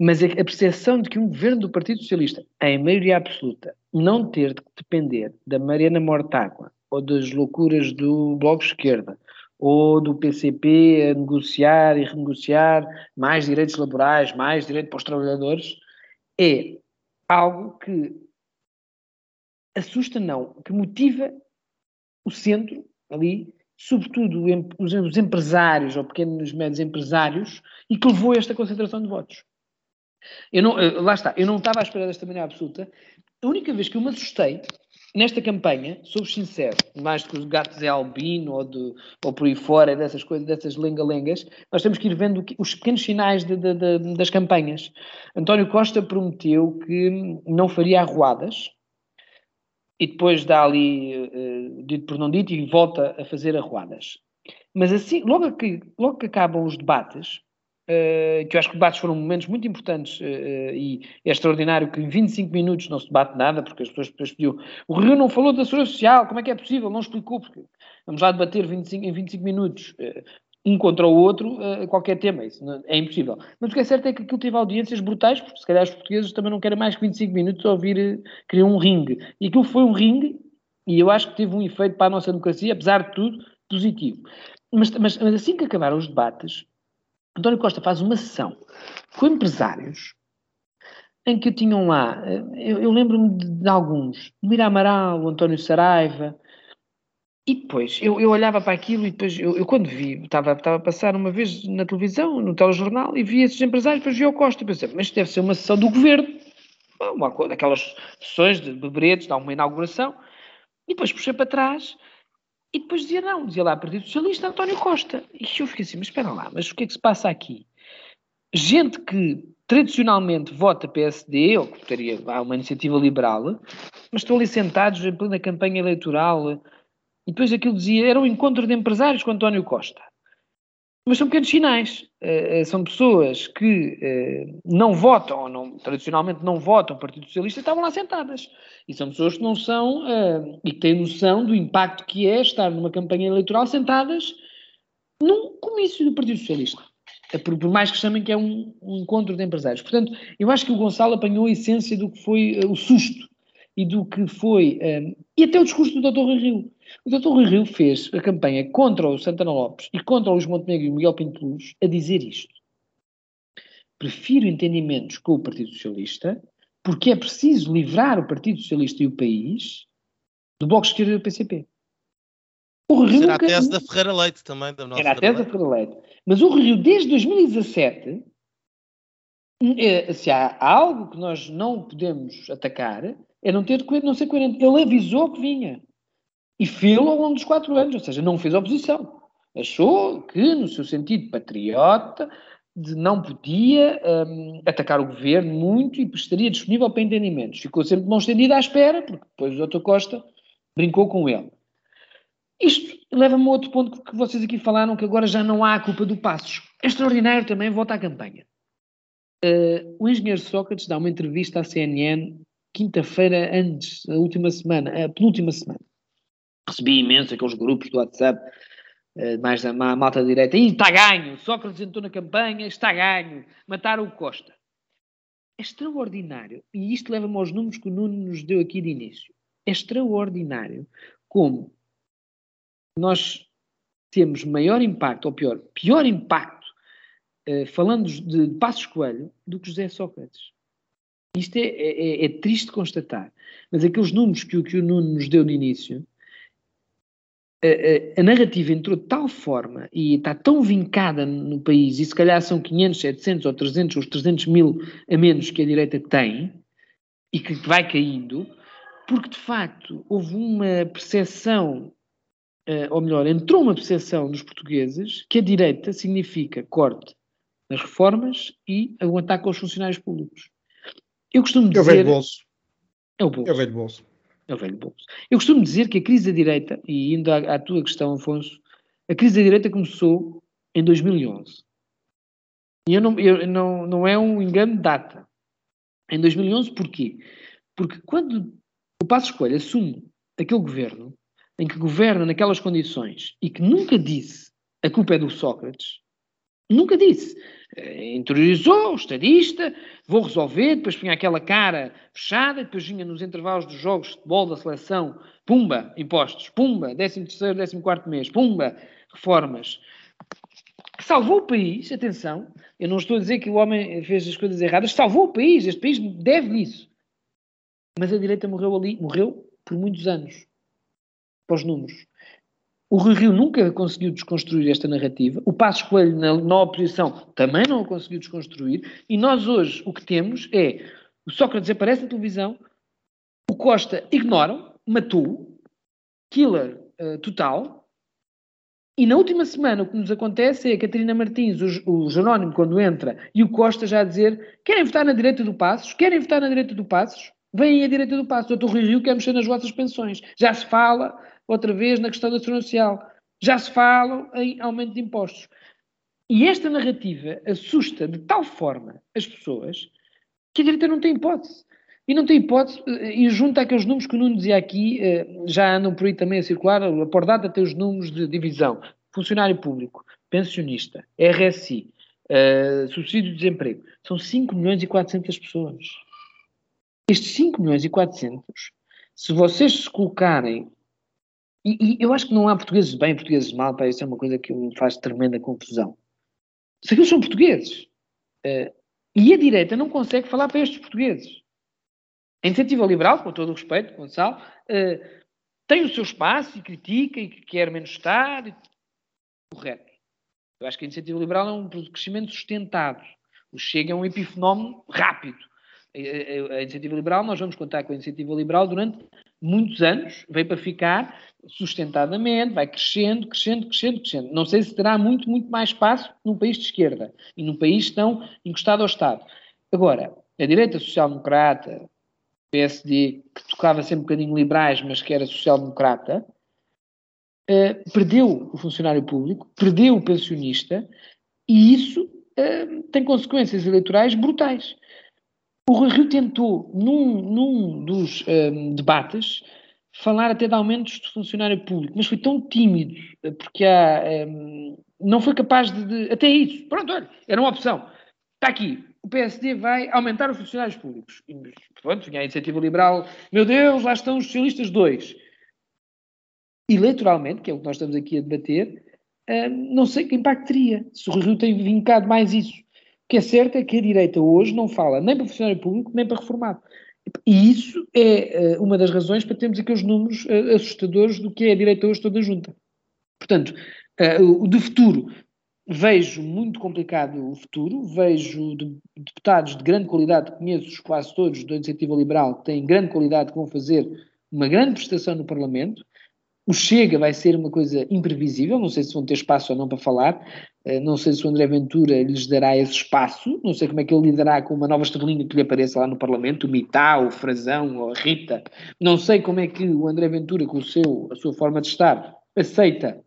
Mas a, percepção de que um governo do Partido Socialista, em maioria absoluta, não ter de depender da Mariana Mortágua ou das loucuras do Bloco Esquerda ou do PCP a negociar e renegociar mais direitos laborais, mais direito para os trabalhadores, é algo que assusta, não, que motiva o centro ali, sobretudo os empresários ou pequenos médios empresários, e que levou a esta concentração de votos. Eu não, eh, lá está, eu não estava à espera desta maneira absoluta. A única vez que eu me assustei nesta campanha, sou sincero, mais que os gatos é albino ou, de, ou por aí fora, dessas coisas, dessas lenga-lengas, nós temos que ir vendo os pequenos sinais de, de, das campanhas. António Costa prometeu que não faria arruadas e depois dá ali uh, dito por não dito e volta a fazer arruadas. Mas assim, logo que, logo que acabam os debates, que eu acho que os debates foram momentos muito importantes uh, e é extraordinário que em 25 minutos não se debate nada, porque as pessoas depois pediam. O Rio não falou da segurança social, como é que é possível? Não explicou, porque vamos lá debater 25, em 25 minutos um contra o outro qualquer tema, isso é impossível. Mas o que é certo é que aquilo teve audiências brutais, porque se calhar os portugueses também não querem mais que 25 minutos ouvir, queriam um ringue. E aquilo foi um ringue, e eu acho que teve um efeito para a nossa democracia, apesar de tudo, positivo. Mas, mas, mas assim que acabaram os debates, António Costa faz uma sessão com empresários em que tinham lá, eh, eu, eu lembro-me de, de, alguns, o Mira Amaral, o António Saraiva, e depois eu, eu olhava para aquilo e depois eu, eu quando vi, estava, estava a passar uma vez na televisão, no telejornal, e vi esses empresários, depois vi o Costa pensei, mas deve ser uma sessão do governo, uma, sessões de bebretes, de uma inauguração, e depois puxei para trás e depois dizia não, dizia lá Partido Socialista António Costa. E eu fiquei assim, mas espera lá, mas o que é que se passa aqui? Gente que tradicionalmente vota PSD, ou que teria uma iniciativa liberal, mas estão ali sentados em plena campanha eleitoral, e depois aquilo dizia, era um encontro de empresários com António Costa. Mas são pequenos sinais. Uh, são pessoas que uh, não votam, ou não, tradicionalmente não votam o Partido Socialista, estavam lá sentadas. E são pessoas que não são, uh, e que têm noção do impacto que é estar numa campanha eleitoral sentadas num comício do Partido Socialista. Por, por mais que chamem que é um, um, encontro de empresários. Portanto, eu acho que o Gonçalo apanhou a essência do que foi o susto e do que foi. e até o discurso do Dr. Rui Rio o Dr. Rui Rio fez a campanha contra o Santana Lopes e contra o Luís Montenegro e o Miguel Pinto Luz a dizer isto. Prefiro entendimentos com o Partido Socialista porque é preciso livrar o Partido Socialista e o país do Bloco de Esquerda e do PCP. O Rui Rio Era nunca... a tese da Ferreira Leite também. Da nossa Era a tese da Ferreira Leite. Mas o Rio, desde 2017, eh, se há algo que nós não podemos atacar, é não, ter, não ser coerente. Ele avisou que vinha. E fez-lo ao longo dos quatro anos, ou seja, não fez oposição. Achou que, no seu sentido patriota, não podia um, atacar o governo muito e estaria disponível para entendimentos. Ficou sempre de mão estendida à espera, porque depois o Dr. Costa brincou com ele. Isto leva-me a outro ponto que vocês aqui falaram, que agora já não há a culpa do Passos. É extraordinário também, volta à campanha. Uh, o engenheiro Sócrates dá uma entrevista à CNN quinta-feira antes, a última semana, a penúltima semana recebi imenso aqueles grupos do WhatsApp, uh, mais da malta direita, e está ganho, Sócrates entrou na campanha, está ganho, mataram o Costa. É extraordinário, e isto leva-me aos números que o Nuno nos deu aqui de início. É extraordinário como nós temos maior impacto, ou pior, pior impacto, uh, falando de Passos Coelho, do que José Sócrates. Isto é, é, é, triste constatar. Mas aqueles números que, que o Nuno nos deu no início a, a, narrativa entrou de tal forma e está tão vincada no país, e se calhar são 500, 700 ou 300 ou 300 mil a menos que a direita tem, e que vai caindo, porque de facto houve uma percepção, uh, ou melhor, entrou uma percepção nos portugueses que a direita significa corte nas reformas e aguentar com os funcionários públicos. Eu costumo dizer. É o velho bolso. É o bolso. É o velho bolso. É o velho bolso. Eu costumo dizer que a crise da direita, e indo à, à tua questão, Afonso, a crise da direita começou em 2011. E eu não, eu, não, não é um engano de data. Em 2011, porquê? Porque quando o Passo Escolha assume aquele governo, em que governa naquelas condições e que nunca disse a culpa é do Sócrates, nunca disse. Uh, interiorizou, estadista, vou resolver, depois punha aquela cara fechada, depois vinha nos intervalos dos jogos de futebol da seleção, pumba, impostos, pumba, 13 terceiro, 14 quarto mês, pumba, reformas. Salvou o país, atenção, eu não estou a dizer que o homem fez as coisas erradas, salvou o país, este país deve isso. Mas a direita morreu ali, morreu por muitos anos, para os números. O Rui Rio nunca conseguiu desconstruir esta narrativa. O Passos Coelho, na, na oposição, também não o conseguiu desconstruir. E nós hoje o que temos é o Sócrates aparece na televisão, o Costa ignora, matou, killer uh, total. E na última semana o que nos acontece é a Catarina Martins, o, o Jerónimo, quando entra, e o Costa já a dizer: querem votar na direita do Passos? Querem votar na direita do Passos? Vêm à direita do Passos. Doutor Rui Rio quer mexer nas vossas pensões. Já se fala outra vez na questão da segurança social. Já se fala em aumento de impostos. E esta narrativa assusta de tal forma as pessoas que a direita não tem hipótese. E não tem hipótese, e junto àqueles números que o Nuno dizia aqui, eh, já andam por aí também a circular, a por data tem os números de divisão. Funcionário público, pensionista, RSI, uh, subsídio de desemprego. São 5 milhões e 400 pessoas. Estes 5 milhões e 400, se vocês se colocarem e, e, eu acho que não há portugueses bem, portugueses mal, para isso é uma coisa que me faz tremenda confusão. Se aqueles são portugueses, uh, e a direita não consegue falar para estes portugueses. A iniciativa liberal, com todo o respeito, Gonçalo, uh, tem o seu espaço e critica e quer menos Estado. Correto. Eu acho que a iniciativa liberal é um crescimento sustentado. O Chega é um epifenómeno rápido. A, a, a iniciativa liberal, nós vamos contar com a iniciativa liberal durante muitos anos, veio para ficar sustentadamente, vai crescendo, crescendo, crescendo, crescendo. Não sei se terá muito, muito mais espaço num país de esquerda e num país tão encostado ao Estado. Agora, a direita social-democrata, PSD, que tocava sempre um bocadinho liberais, mas que era social-democrata, uh, perdeu o funcionário público, perdeu o pensionista, e isso uh, tem consequências eleitorais brutais. O Rui Rio tentou, num, num dos um, debates, falar até de aumentos de funcionário público, mas foi tão tímido, porque há, um, não foi capaz de, de, Até isso. Pronto, olha, era uma opção. Está aqui. O PSD vai aumentar os funcionários públicos. E, pronto, vinha a iniciativa liberal. Meu Deus, lá estão os socialistas dois. Eleitoralmente, que é o que nós estamos aqui a debater, um, não sei que impacto teria. Se o Rio tem vincado mais isso. Que é certo é que a direita hoje não fala nem para funcionário público, nem para reformado. E isso é uh, uma das razões para termos aqueles números uh, assustadores do que é a direita hoje toda junta. Portanto, uh, de futuro, vejo muito complicado o futuro, vejo de, deputados de grande qualidade, conheço quase todos da Iniciativa Liberal, que têm grande qualidade, que vão fazer uma grande prestação no Parlamento, o Chega vai ser uma coisa imprevisível, não sei se vão ter espaço ou não para falar, eh, não sei se o André Ventura lhes dará esse espaço, não sei como é que ele lidará com uma nova estrelinha que lhe apareça lá no Parlamento, o Mitá, o Frazão, ou a Rita, não sei como é que o André Ventura, com o seu, a sua forma de estar, aceita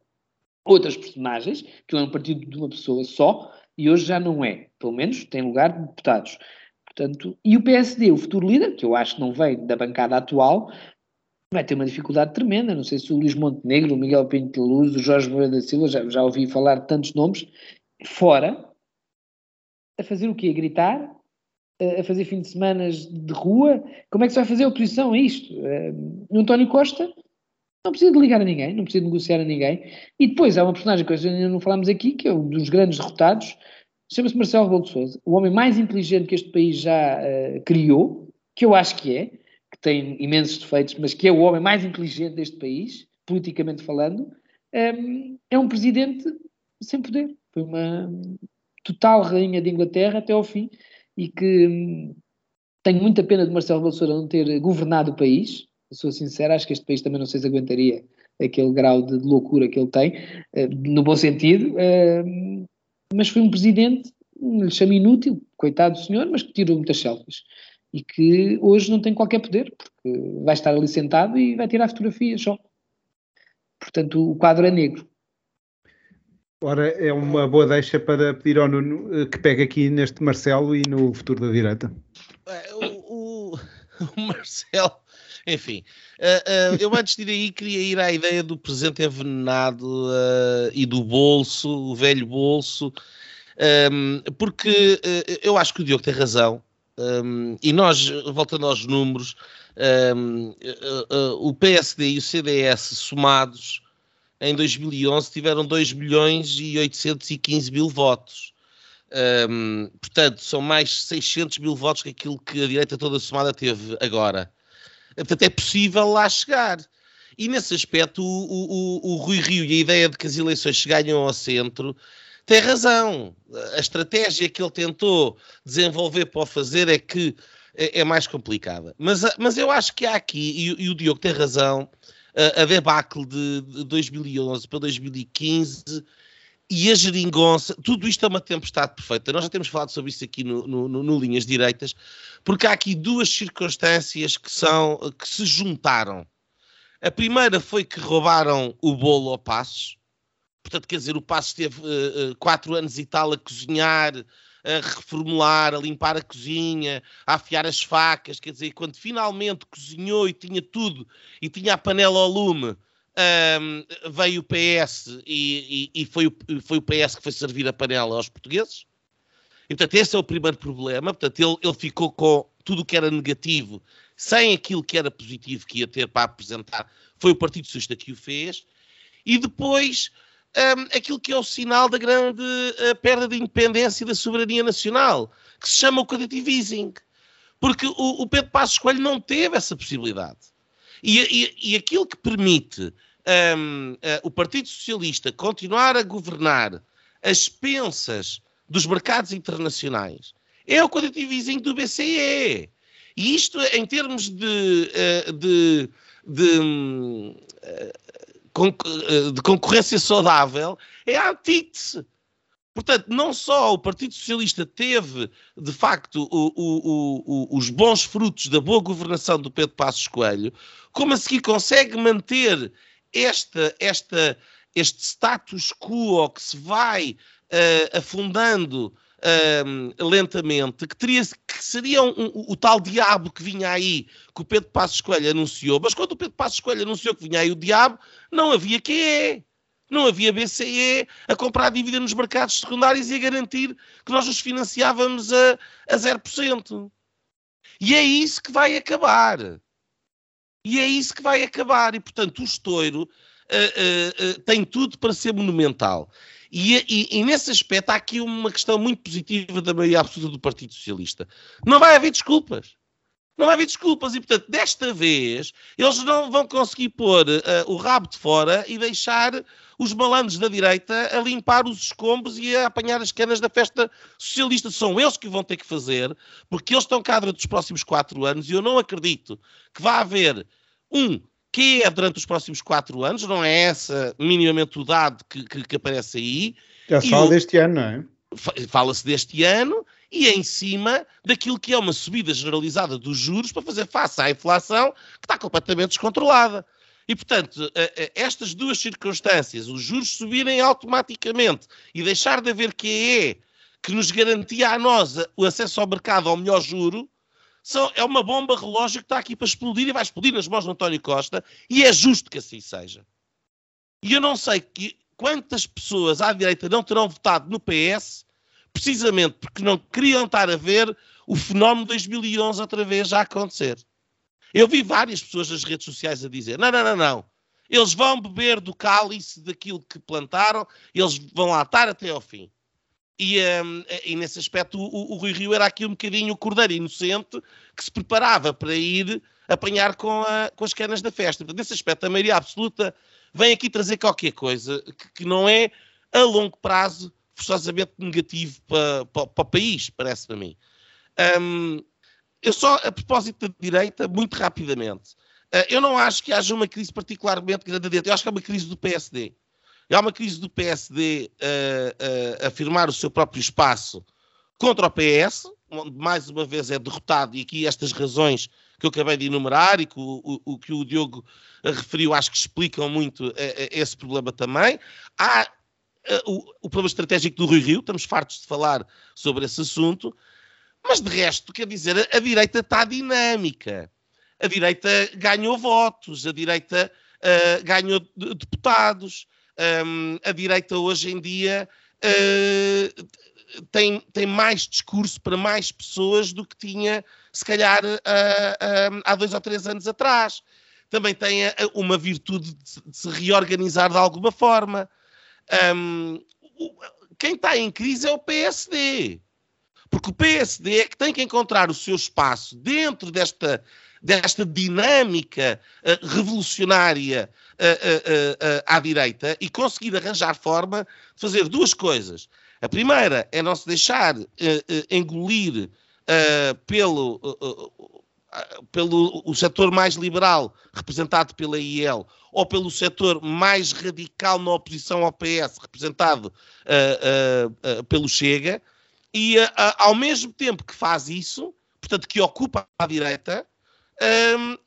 outras personagens, que é um partido de uma pessoa só, e hoje já não é, pelo menos tem lugar de deputados. Portanto, e o PSD, o futuro líder, que eu acho que não vem da bancada atual, vai ter uma dificuldade tremenda. Não sei se o Luís Montenegro, o Miguel Pinto de Luz, o Jorge Moreira da Silva, já, já ouvi falar tantos nomes, fora, a fazer o quê? A gritar? A fazer fim de semana de rua? Como é que se vai fazer a oposição a isto? O António Costa não precisa de ligar a ninguém, não precisa de negociar a ninguém. E depois há uma personagem que ainda não falámos aqui, que é um dos grandes derrotados, chama-se Marcelo Rebelo de o homem mais inteligente que este país já uh, criou, que eu acho que é, tem imensos defeitos, mas que é o homem mais inteligente deste país, politicamente falando, um, é um presidente sem poder. Foi uma total rainha de Inglaterra até ao fim e que hum, tenho muita pena de Marcelo Bolsonaro não ter governado o país. Eu sou sincero, acho que este país também não sei se aguentaria aquele grau de loucura que ele tem, hum, no bom sentido, hum, mas foi um presidente, lhe chamo inútil, coitado do senhor, mas que tirou muitas selfies e que hoje não tem qualquer poder, porque vai estar ali sentado e vai tirar fotografias só. Portanto, o quadro é negro. Ora, é uma boa deixa para pedir ao Nuno eh, que pegue aqui neste Marcelo e no futuro da direita. É, o, o, o Marcelo, Enfim, uh, uh, eu antes de ir aí queria ir à ideia do presente envenenado uh, e do bolso, o velho bolso, um, porque eu acho que o Diogo tem razão. Um, e nós, voltando aos números, um, o PSD e o CDS somados em 2011 tiveram 2 milhões e 815 mil votos. Um, portanto, são mais 600 mil votos que aquilo que a direita toda somada teve agora. Portanto, é possível lá chegar. E nesse aspecto, o, o, o Rui Rio e a ideia de que as eleições ganham ao centro tem razão. A estratégia que ele tentou desenvolver para o fazer é que é, é mais complicada. Mas, mas eu acho que há aqui, e, e o Diogo tem razão, a, a debacle de, de 2011 para 2015 e a geringonça, tudo isto é uma tempestade perfeita. Nós já temos falado sobre isso aqui no, no, no, Linhas Direitas, porque há aqui duas circunstâncias que, são, que se juntaram. A primeira foi que roubaram o bolo ao Passos, portanto, quer dizer, o Passos teve uh, quatro anos e tal a cozinhar, a reformular, a limpar a cozinha, a afiar as facas, quer dizer, quando finalmente cozinhou e tinha tudo, e tinha a panela ao lume, um, veio o PS e, e, e, foi, o, foi o PS que foi servir a panela aos portugueses. E, portanto, esse é o primeiro problema. Portanto, ele, ele ficou com tudo o que era negativo, sem aquilo que era positivo que ia ter para apresentar. Foi o Partido Socialista que o fez. E depois, um, aquilo que é o sinal da grande uh, perda de independência da soberania nacional, que se chama o quantitative easing. Porque o, o Pedro Passos Coelho não teve essa possibilidade. E, e, e aquilo que permite um, uh, o Partido Socialista continuar a governar as pensas dos mercados internacionais é o quantitative easing do BCE. E isto, em termos de, uh, de, de, uh, de concorrência saudável, é a antítese. Portanto, não só o Partido Socialista teve, de facto, o, o, o, os bons frutos da boa governação do Pedro Passos Coelho, como a seguir consegue manter esta, esta, este status quo que se vai uh, afundando lentamente, que, teria, que seria um, um, o tal diabo que vinha aí, que o Pedro Passos Coelho anunciou, mas quando o Pedro Passos Coelho anunciou que vinha aí o diabo, não havia QE. Não havia BCE a comprar dívida nos mercados secundários e a garantir que nós os financiávamos a, a 0%. E é isso que vai acabar. E é isso que vai acabar. E, portanto, o estouro uh, uh, uh, tem tudo para ser monumental. E, e, e, nesse aspecto há aqui uma questão muito positiva da maioria absoluta do Partido Socialista. Não vai haver desculpas. Não vai haver desculpas. E, portanto, desta vez, eles não vão conseguir pôr o rabo de fora e deixar os malandros da direita a limpar os escombros e a apanhar as canas da festa socialista. São eles que vão ter que fazer, porque eles estão cá durante os próximos quatro anos e eu não acredito que vá haver um que é durante os próximos quatro anos, não é essa minimamente o dado que, que, que aparece aí. Já se fala o, deste ano, não é? Fala-se deste ano e é em cima daquilo que é uma subida generalizada dos juros para fazer face à inflação que está completamente descontrolada. E, portanto, estas duas circunstâncias, os juros subirem automaticamente e deixar de haver QE que nos garantia a nós o acesso ao mercado ao melhor juro, são, é uma bomba relógio que está aqui para explodir e vai explodir nas mãos de António Costa e é justo que assim seja. E eu não sei que, quantas pessoas à direita não terão votado no PS precisamente porque não queriam estar a ver o fenómeno de 2011 outra vez a acontecer. Eu vi várias pessoas nas redes sociais a dizer: não, não, não, não. Eles vão beber do cálice daquilo que plantaram, eles vão lá estar até ao fim. E, um, e nesse aspecto, o, o, Rui Rio era aqui um bocadinho o cordeiro inocente que se preparava para ir apanhar com, a, com as canas da festa. Portanto, nesse aspecto, a maioria absoluta vem aqui trazer qualquer coisa que, que não é a longo prazo forçosamente negativo para, para, para o país, parece para mim. Um, eu só, a propósito da direita, muito rapidamente, uh, eu não acho que haja uma crise particularmente grande dentro. Eu acho que é uma crise do PSD. Há uma crise do PSD uh, uh, afirmar o seu próprio espaço contra o PS, onde mais uma vez é derrotado, e aqui estas razões que eu acabei de enumerar e que o, o, o que o Diogo referiu, acho que explicam muito uh, esse problema também. Há o, o problema estratégico do Rui Rio, estamos fartos de falar sobre esse assunto, mas de resto, quer dizer, a, a direita está dinâmica. a direita ganhou votos, a direita uh, ganhou deputados, um, a direita hoje em dia uh, tem, tem mais discurso para mais pessoas do que tinha, se calhar, uh, uh, há dois ou três anos atrás. Também tem uma virtude de, se reorganizar de alguma forma. Um, quem está em crise é o PSD. Porque o PSD é que tem que encontrar o seu espaço dentro desta, desta dinâmica revolucionária à direita e conseguir arranjar forma de fazer duas coisas. A primeira é não se deixar engolir pelo, pelo o setor mais liberal, representado pela IEL, ou pelo setor mais radical na oposição ao PS, representado pelo Chega, e ao mesmo tempo que faz isso, portanto, que ocupa a direita,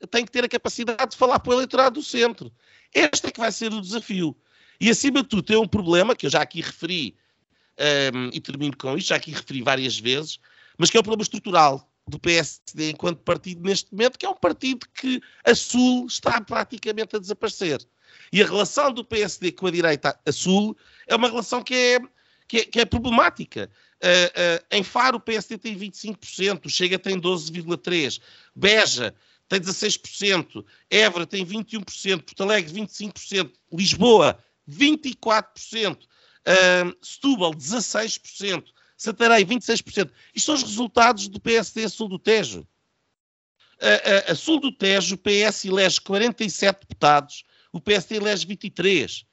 tem que ter a capacidade de falar para o eleitorado do centro. Este é que vai ser o desafio. E acima de tudo tem um problema que eu já aqui referi, um, e termino com isto, já aqui referi várias vezes, mas que é um problema estrutural do PSD enquanto partido neste momento, que é um partido que a Sul está praticamente a desaparecer. E a relação do PSD com a direita a Sul é uma relação que é, que é, que é problemática. Uh, uh, em Faro o PSD tem 25%, o Chega tem 12,3%, Beja tem 16%, Évora tem 21%, Porto Alegre 25%, Lisboa 24%, uh, Setúbal 16%, Santarém 26%. Isto são os resultados do PSD sul do Tejo. A, a, a sul do Tejo, o PS elege 47 deputados, o PSD elege 23. Uh,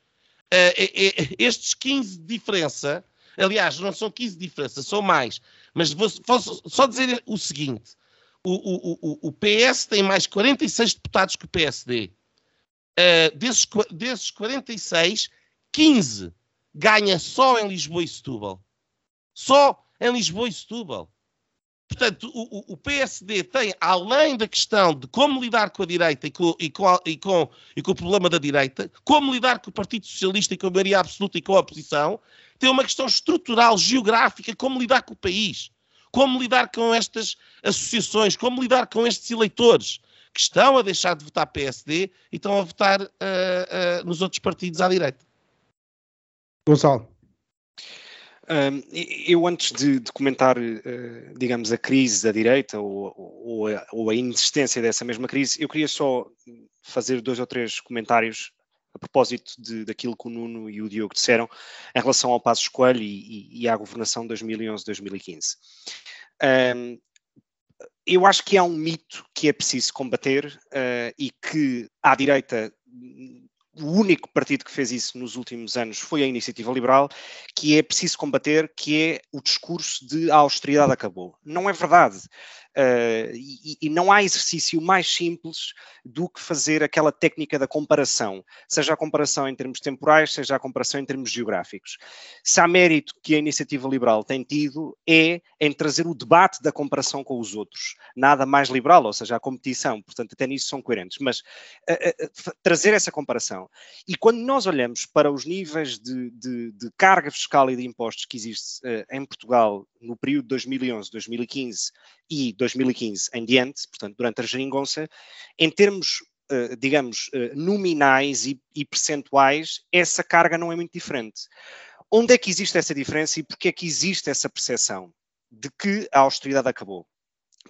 é, é, estes 15 de diferença Aliás, não são 15 diferenças, são mais. Mas vou, vou só dizer o seguinte: o, o, o, PS tem mais 46 deputados que o PSD. Uh, desses, desses 46, 15 ganha só em Lisboa e Setúbal. Só em Lisboa e Setúbal. Portanto, o, o, PSD tem, além da questão de como lidar com a direita e com, e, com, e, com, e com o problema da direita, como lidar com o Partido Socialista e com a maioria absoluta e com a oposição, tem uma questão estrutural, geográfica, como lidar com o país, como lidar com estas associações, como lidar com estes eleitores que estão a deixar de votar PSD e estão a votar uh, uh, nos outros partidos à direita. Gonçalo. Um, eu, antes de, de comentar, uh, digamos, a crise da direita ou, ou, a, ou, a, inexistência dessa mesma crise, eu queria só fazer dois ou três comentários a propósito de, daquilo que o Nuno e o Diogo disseram em relação ao Passo Escolho e, e, e à governação 2011-2015. Um, eu acho que há um mito que é preciso combater uh, e que à direita o único partido que fez isso nos últimos anos foi a Iniciativa Liberal, que é preciso combater, que é o discurso de a austeridade acabou. Não é verdade. Uh, e, e, não há exercício mais simples do que fazer aquela técnica da comparação, seja a comparação em termos temporais, seja a comparação em termos geográficos. Se há mérito que a iniciativa liberal tem tido é em trazer o debate da comparação com os outros. Nada mais liberal, ou seja, a competição, portanto, até nisso são coerentes, mas uh, uh, trazer essa comparação. E quando nós olhamos para os níveis de, de, de carga fiscal e de impostos que existe em Portugal no período 2011-2015 e 2015 em diante, portanto, durante a geringonça, em termos, uh, digamos, uh, nominais e, e percentuais, essa carga não é muito diferente. Onde é que existe essa diferença e porquê é que existe essa percepção de que a austeridade acabou?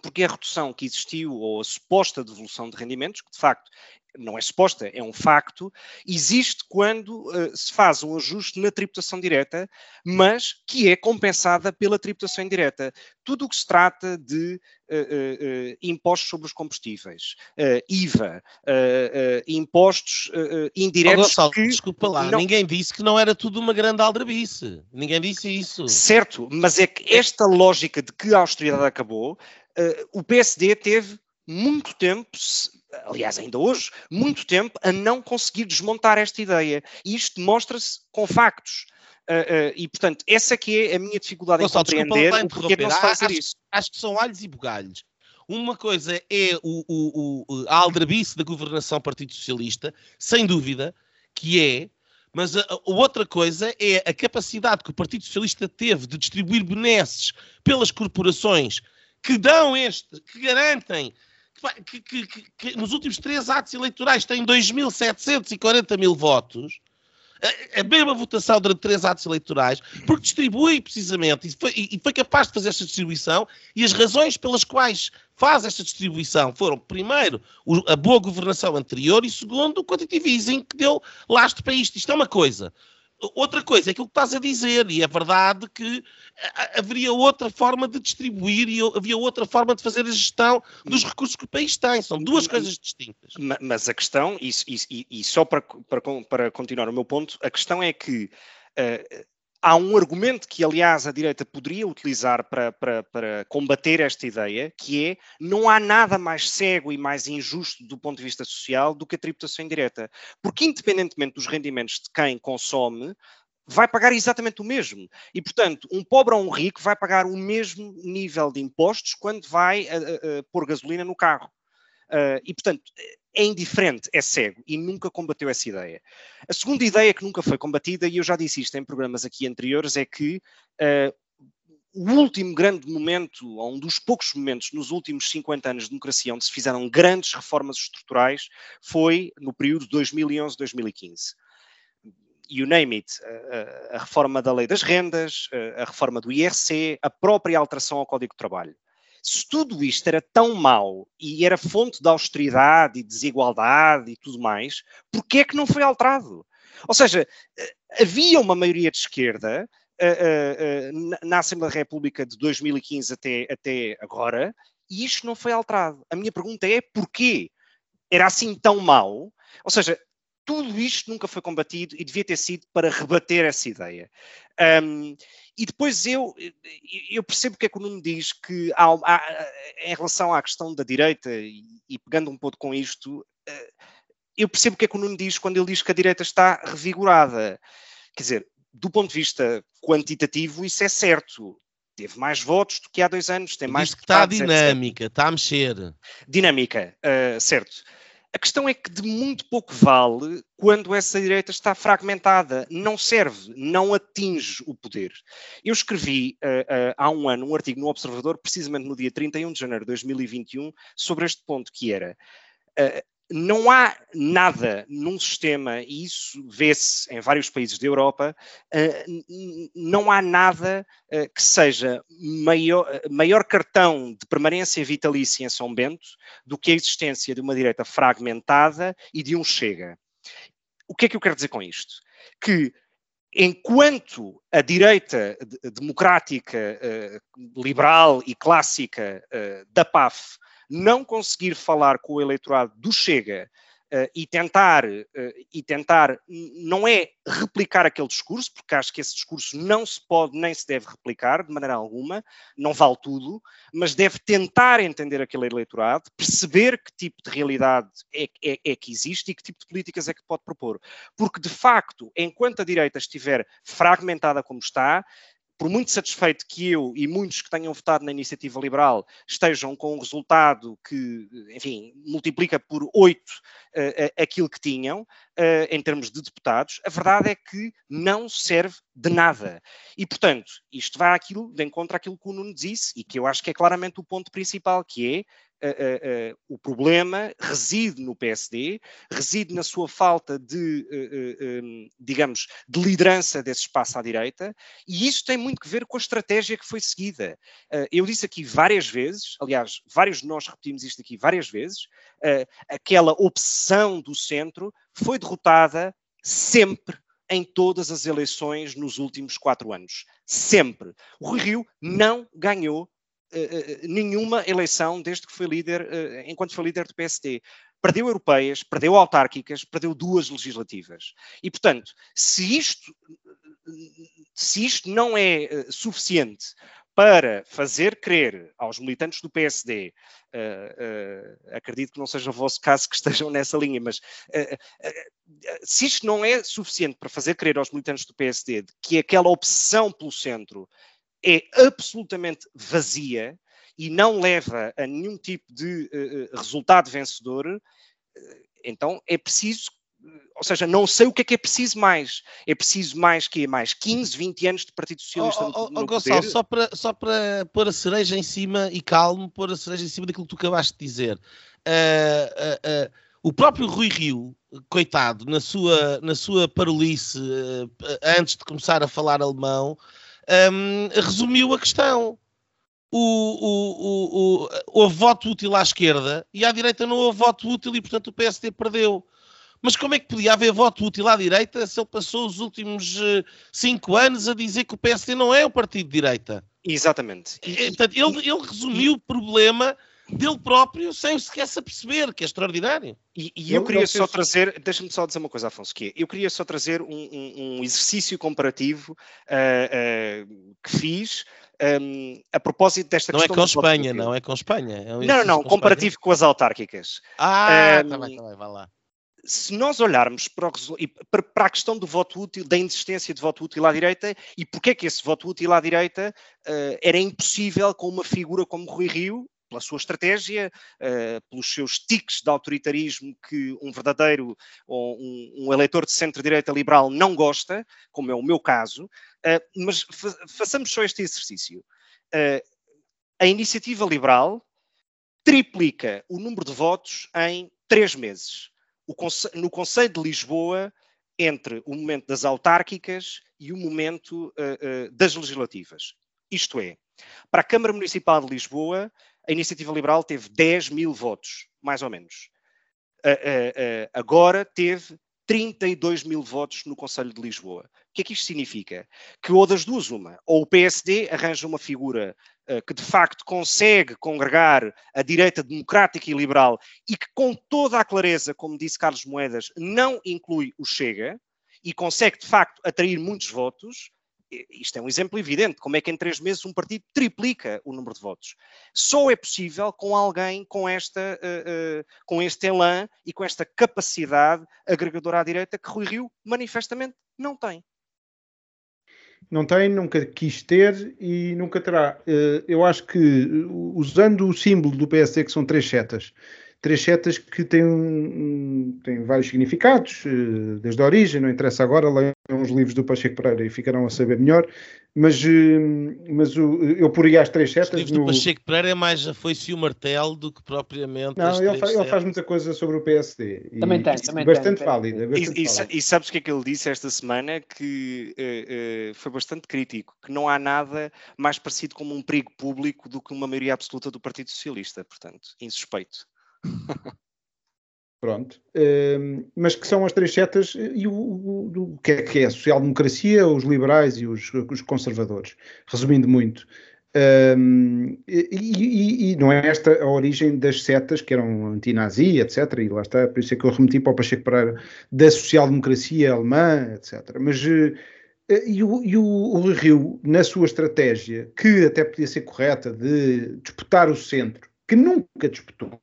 Porque a redução que existiu, ou a suposta devolução de rendimentos, que de facto não é suposta, é um facto, existe quando uh, se faz um ajuste na tributação direta, mas que é compensada pela tributação indireta. Tudo o que se trata de uh, uh, impostos sobre os combustíveis, IVA, impostos indiretos. Gonçalo, que desculpa lá, não... ninguém disse que não era tudo uma grande aldrabice. Ninguém disse isso. Certo, mas é que esta lógica de que a austeridade acabou, o PSD teve muito tempo, aliás, ainda hoje, muito tempo a não conseguir desmontar esta ideia. E isto demonstra-se com factos. Uh, uh, e, portanto, essa que é a minha dificuldade Gonçalo, em compreender o porquê não se faz acho, isso. Acho que são alhos e bugalhos. Uma coisa é o, o, o, a aldrabice da governação Partido Socialista, sem dúvida, que é, mas a, a, outra coisa é a capacidade que o Partido Socialista teve de distribuir benesses pelas corporações que dão este, que garantem que, que, que, que nos últimos três atos eleitorais tem 2.740 mil votos, a, a mesma votação durante três atos eleitorais, porque distribui precisamente, e foi, e foi capaz de fazer esta distribuição, e as razões pelas quais faz esta distribuição foram, primeiro, a boa governação anterior e, segundo, o quantitative easing que deu lastro para isto. Isto é uma coisa. Outra coisa é aquilo que estás a dizer, e é verdade que haveria outra forma de distribuir e havia outra forma de fazer a gestão dos recursos que o país tem. São duas coisas distintas. Mas a questão, e, e, e só para, para, para, continuar o meu ponto, a questão é que uh, há um argumento que, aliás, a direita poderia utilizar para, para, para, combater esta ideia, que é não há nada mais cego e mais injusto do ponto de vista social do que a tributação indireta. Porque, independentemente dos rendimentos de quem consome, vai pagar exatamente o mesmo. E, portanto, um pobre ou um rico vai pagar o mesmo nível de impostos quando vai a, a, a pôr gasolina no carro. Uh, e, portanto, é indiferente, é cego e nunca combateu essa ideia. A segunda ideia que nunca foi combatida, e eu já disse isto em programas aqui anteriores, é que uh, o último grande momento, ou um dos poucos momentos nos últimos 50 anos de democracia onde se fizeram grandes reformas estruturais, foi no período 2011-2015 you name it, a, reforma da lei das rendas, a reforma do IRC, a própria alteração ao Código de Trabalho. Se tudo isto era tão mau e era fonte de austeridade e desigualdade e tudo mais, porquê é que não foi alterado? Ou seja, eh, havia uma maioria de esquerda uh, uh, na Assembleia da República de 2015 até, até agora e isto não foi alterado. A minha pergunta é porquê? Era assim tão mau? Ou seja, tudo isto nunca foi combatido e devia ter sido para rebater essa ideia. Um, e depois eu, eu percebo o que é que o Nuno diz que há, há, em relação à questão da direita, e, e, pegando um pouco com isto, eh, eu percebo o que é que o Nuno diz quando ele diz que a direita está revigorada. Quer dizer, do ponto de vista quantitativo, isso é certo. Teve mais votos do que há dois anos, tem mais. Está dinâmica, está a mexer. Dinâmica, uh, certo. A questão é que de muito pouco vale quando essa direita está fragmentada, não serve, não atinge o poder. Eu escrevi uh, uh, há um ano um artigo no Observador, precisamente no dia 31 de janeiro de 2021, sobre este ponto que era uh, não há nada num sistema, e isso vê-se em vários países da Europa, uh, não há nada uh, que seja maior, maior, cartão de permanência vitalícia em São Bento do que a existência de uma direita fragmentada e de um chega. O que é que eu quero dizer com isto? Que enquanto a direita democrática, liberal e clássica da PAF não conseguir falar com o eleitorado do Chega uh, e tentar, uh, e tentar, não é replicar aquele discurso, porque acho que esse discurso não se pode nem se deve replicar de maneira alguma, não vale tudo, mas deve tentar entender aquele eleitorado, perceber que tipo de realidade é, é, é que existe e que tipo de políticas é que pode propor. Porque, de facto, enquanto a direita estiver fragmentada como está, por muito satisfeito que eu e muitos que tenham votado na iniciativa liberal estejam com um resultado que, enfim, multiplica por oito uh, aquilo que tinham uh, em termos de deputados, a verdade é que não serve de nada. E, portanto, isto vai àquilo, de encontro àquilo que o Nuno disse e que eu acho que é claramente o ponto principal, que é uh, o problema reside no PSD, reside na sua falta de, um, digamos, de liderança desse espaço à direita, e isso tem muito que ver com a estratégia que foi seguida. eu disse aqui várias vezes, aliás, vários de nós repetimos isto aqui várias vezes, aquela obsessão do centro foi derrotada sempre em todas as eleições nos últimos quatro anos. Sempre. O Rui Rio não ganhou nenhuma eleição desde que foi líder, uh, enquanto foi líder do PSD. Perdeu europeias, perdeu autárquicas, perdeu duas legislativas. E, portanto, se isto, se isto não é uh, suficiente para fazer crer aos militantes do PSD, uh, uh, acredito que não seja o vosso caso que estejam nessa linha, mas se isto não é suficiente para fazer crer aos militantes do PSD que aquela obsessão pelo centro é absolutamente vazia e não leva a nenhum tipo de uh, resultado vencedor, uh, então é preciso ou seja, não sei o que é que é preciso mais. É preciso mais que mais 15, 20 anos de Partido Socialista oh, oh, no, no oh, Gonçalo, poder. só para, só para pôr a cereja em cima e calmo, pôr a cereja em cima daquilo que tu acabaste de dizer. Uh, uh, o próprio Rui Rio, coitado, na sua, na sua parolice, antes de começar a falar alemão, um, resumiu a questão. O, o, o, o, houve voto útil à esquerda e à direita não houve voto útil e, portanto, o PSD perdeu. Mas como é que podia haver voto útil à direita se ele passou os últimos uh, cinco anos a dizer que o PSD não é o partido de direita? Exatamente. E, portanto, ele, ele resumiu o problema dele próprio sem sequer se aperceber, que é extraordinário. E, e eu queria só trazer, deixa-me só dizer uma coisa, Afonso, que é, eu queria só trazer um, um, um exercício comparativo uh, uh, que fiz um, a propósito desta não é questão. É com Espanha, não é com Espanha, é um Não, não, não, com comparativo Espanha? com as autárquicas. Ah, um, tá bem, tá bem, vai lá se nós olharmos para, o, para, a questão do voto útil, da inexistência de voto útil à direita, e porque é que esse voto útil à direita uh, era impossível com uma figura como Rui Rio, pela sua estratégia, uh, pelos seus tiques de autoritarismo que um verdadeiro ou um, um eleitor de centro-direita liberal não gosta, como é o meu caso, uh, mas fa façamos só este exercício. a iniciativa liberal triplica o número de votos em três meses no Conselho de Lisboa entre o momento das autárquicas e o momento uh, uh, das legislativas. Isto é, para a Câmara Municipal de Lisboa, a Iniciativa Liberal teve 10 mil votos, mais ou menos. Uh, agora teve 32 mil votos no Conselho de Lisboa. O que é que isto significa? Que ou das duas uma, ou o PSD arranja uma figura uh, que de facto consegue congregar a direita democrática e liberal e que com toda a clareza, como disse Carlos Moedas, não inclui o Chega e consegue de facto atrair muitos votos, isto é um exemplo evidente, como é que em três meses um partido triplica o número de votos. Só é possível com alguém com, esta, uh, uh, com este elan e com esta capacidade agregadora à direita que Rui Rio manifestamente não tem. Não tem, nunca quis ter e nunca terá. Uh, eu acho que, usando o símbolo do PSD, que são três setas, três setas que têm, têm vários significados, eh, desde a origem, não interessa agora, leiam os livros do Pacheco Pereira e ficarão a saber melhor, mas, eh, mas eu poria as três setas... Os livros no... do Pacheco Pereira é mais a foice e o martelo do que propriamente Não, ele, fa ele, faz muita coisa sobre o PSD. Também tem, também bastante tem. válida. Bastante e, e, e, sabes o que é que ele disse esta semana? Que uh, uh, foi bastante crítico, que não há nada mais parecido com um perigo público do que uma maioria absoluta do Partido Socialista, portanto, insuspeito. Pronto. Uh, mas que são as três setas e o, o, o, que é que é a social-democracia, os liberais e os, os conservadores. Resumindo muito. Um, e, e, e, não é esta a origem das setas que eram antinazi, etc. E lá está, por isso é que eu remeti para o Pacheco Pereira da social-democracia alemã, etc. Mas uh, e, o, e o, o Rio, na sua estratégia, que até podia ser correta, de disputar o centro, que nunca disputou.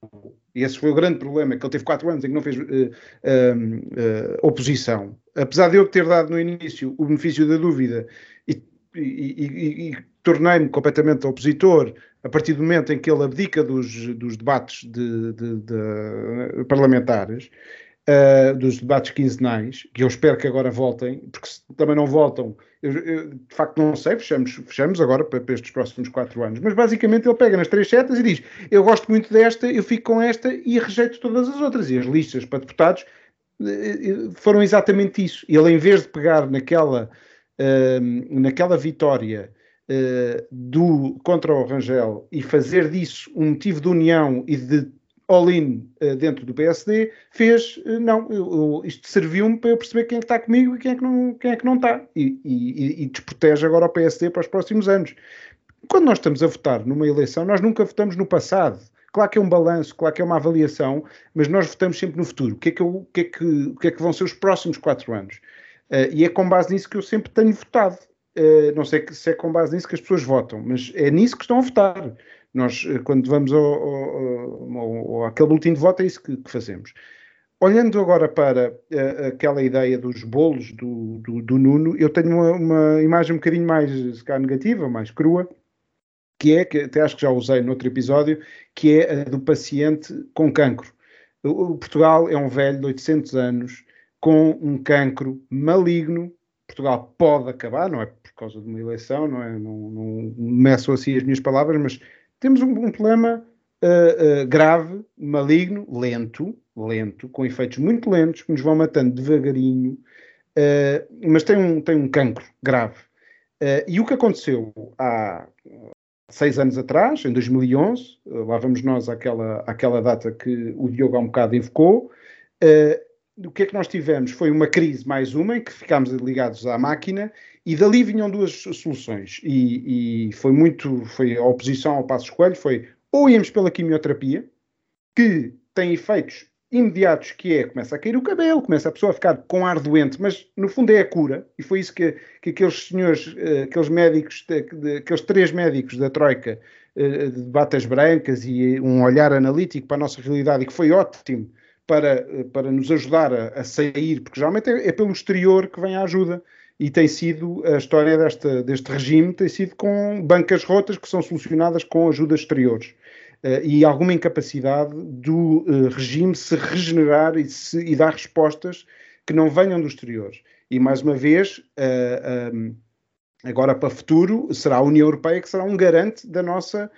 Esse foi o grande problema, que ele teve quatro anos em que não fez uh, uh, uh, oposição. Apesar de eu ter dado no início o benefício da dúvida e, e, e, e tornei-me completamente opositor a partir do momento em que ele abdica dos, dos debates de, de, de parlamentares, uh, dos debates quinzenais, que eu espero que agora voltem, porque se também não voltam, eu, eu, de facto não sei, fechamos, fechamos agora para, para, estes próximos quatro anos, mas basicamente ele pega nas três setas e diz, eu gosto muito desta, eu fico com esta e rejeito todas as outras, e as listas para deputados uh, foram exatamente isso. Ele, em vez de pegar naquela, uh, naquela vitória do, contra o Rangel e fazer disso um motivo de união e de all-in uh, dentro do PSD, fez, uh, não, eu, isto serviu-me para eu perceber quem é que está comigo e quem é que não, quem é que não está. E, e, e desprotege agora o PSD para os próximos anos. Quando nós estamos a votar numa eleição, nós nunca votamos no passado. Claro que é um balanço, claro que é uma avaliação, mas nós votamos sempre no futuro. O que é que, eu, o que, é que, o que, é que vão ser os próximos quatro anos? Uh, e é com base nisso que eu sempre tenho votado. Uh, não sei se é com base nisso que as pessoas votam, mas é nisso que estão a votar. Nós, eh, quando vamos ao, ao, ao, àquele boletim de voto, é isso que, que fazemos. Olhando agora para uh, aquela ideia dos bolos do, do, do Nuno, eu tenho uma, uma, imagem um bocadinho mais se negativa, mais crua, que é, que até acho que já usei noutro episódio, que é a do paciente com cancro. O, o Portugal é um velho de 800 anos, com um cancro maligno. Portugal pode acabar, não é por causa de uma eleição, não é? Não, não meço assim as minhas palavras, mas temos um, um problema uh, uh, grave, maligno, lento, lento, com efeitos muito lentos que nos vão matando devagarinho, uh, mas tem um, tem um cancro grave. e o que aconteceu há seis anos atrás, em 2011, lá vamos nós àquela, àquela data que o Diogo há um bocado invocou, o que é que nós tivemos? Foi uma crise, mais uma, em que ficámos ligados à máquina e dali vinham duas soluções. E, e foi muito, foi a oposição ao passo escolho, foi ou íamos pela quimioterapia, que tem efeitos imediatos, que é, começa a cair o cabelo, começa a pessoa a ficar com ar doente, mas no fundo é a cura, e foi isso que, que aqueles senhores, eh, aqueles médicos, aqueles três médicos da Troika, eh, de batas brancas e um olhar analítico para a nossa realidade, e que foi ótimo, para, para nos ajudar a, a sair, porque geralmente é, é, pelo exterior que vem a ajuda. E tem sido a história desta, deste regime, tem sido com bancas rotas que são solucionadas com ajudas exteriores. Uh, e alguma incapacidade do uh, regime se regenerar e, se, e, dar respostas que não venham do exterior. E mais uma vez, uh, eh, um, agora para o futuro, será a União Europeia que será um garante da nossa,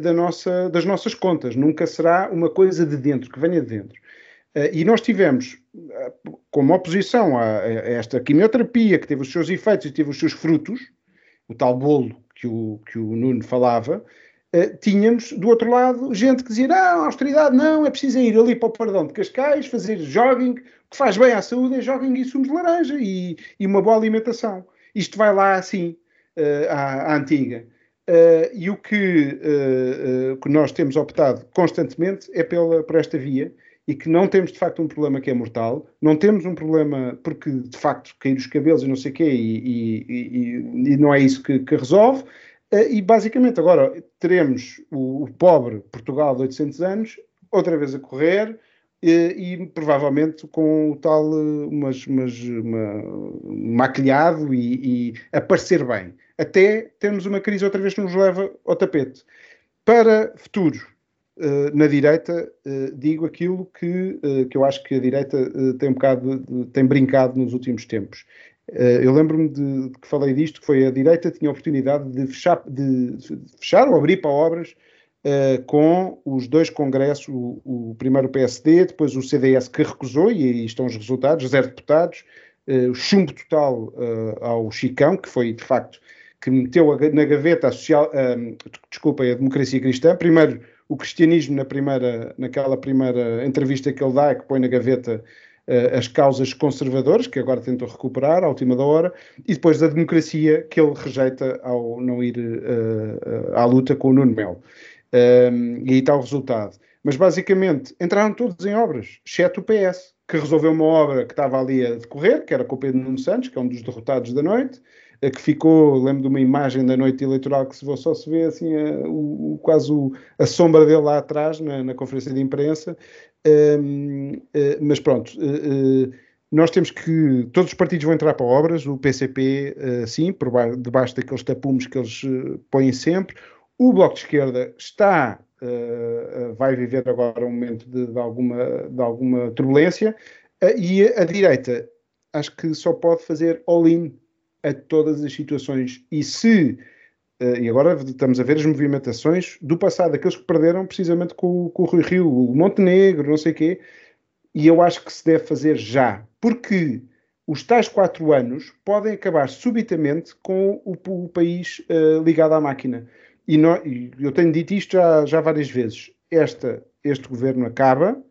da nossa, das nossas contas. Nunca será uma coisa de dentro, que venha de dentro. Eh, e nós tivemos, eh, como oposição a, esta quimioterapia, que teve os seus efeitos e teve os seus frutos, o tal bolo que o, que o Nuno falava, uh, tínhamos do outro lado gente que dizia: não, austeridade não, é preciso ir ali para o Pardão de Cascais, fazer jogging, o que faz bem à saúde é jogging e sumos de laranja e, e uma boa alimentação. Isto vai lá assim, uh, à, à, antiga. Uh, e o que, que nós temos optado constantemente é pela, por esta via e que não temos de facto um problema que é mortal, não temos um problema porque de facto cair os cabelos e não sei o quê e, e, e, não é isso que, que resolve. Eh, e basicamente agora teremos o, o, pobre Portugal de 800 anos outra vez a correr e, eh, e provavelmente com o tal eh, umas, umas, uma, maquilhado e, e a parecer bem. Até termos uma crise outra vez que nos leva ao tapete. Para futuro, na direita uh, digo aquilo que, uh, que eu acho que a direita tem um bocado de, tem brincado nos últimos tempos. eu lembro-me de, de, que falei disto, que foi a direita tinha a oportunidade de fechar, de, de fechar ou abrir para obras com os dois congressos, o, o, primeiro o PSD, depois o CDS que recusou, e aí estão os resultados, zero deputados, o chumbo total ao Chicão, que foi de facto que meteu na gaveta a social, desculpa, a democracia cristã, primeiro o cristianismo na primeira, naquela primeira entrevista que ele dá, que põe na gaveta uh, as causas conservadoras, que agora tentou recuperar à última da hora, e depois a democracia que ele rejeita ao não ir uh, à luta com o Nuno Melo. Um, e aí está o resultado. Mas basicamente entraram todos em obras, exceto o PS, que resolveu uma obra que estava ali a decorrer, que era com o Pedro Nuno Santos, que é um dos derrotados da noite, que ficou, lembro de uma imagem da noite eleitoral que se vê, só se vê assim a, o, quase o, a sombra dele lá atrás na, na conferência de imprensa, um, uh, eh, mas pronto, uh, uh, nós temos que, todos os partidos vão entrar para obras, o PCP sim, por debaixo daqueles tapumes que eles põem sempre, o Bloco de Esquerda está, vai viver agora um momento de, de alguma, de alguma turbulência, e a, a direita acho que só pode fazer all-in a todas as situações. E se, uh, e agora estamos a ver as movimentações do passado, aqueles que perderam precisamente com, com o Rui Rio, o Montenegro, não sei o quê, e eu acho que se deve fazer já, porque os tais quatro anos podem acabar subitamente com o, o país uh, ligado à máquina. E, eu tenho dito isto já, já várias vezes. Esta, este governo acaba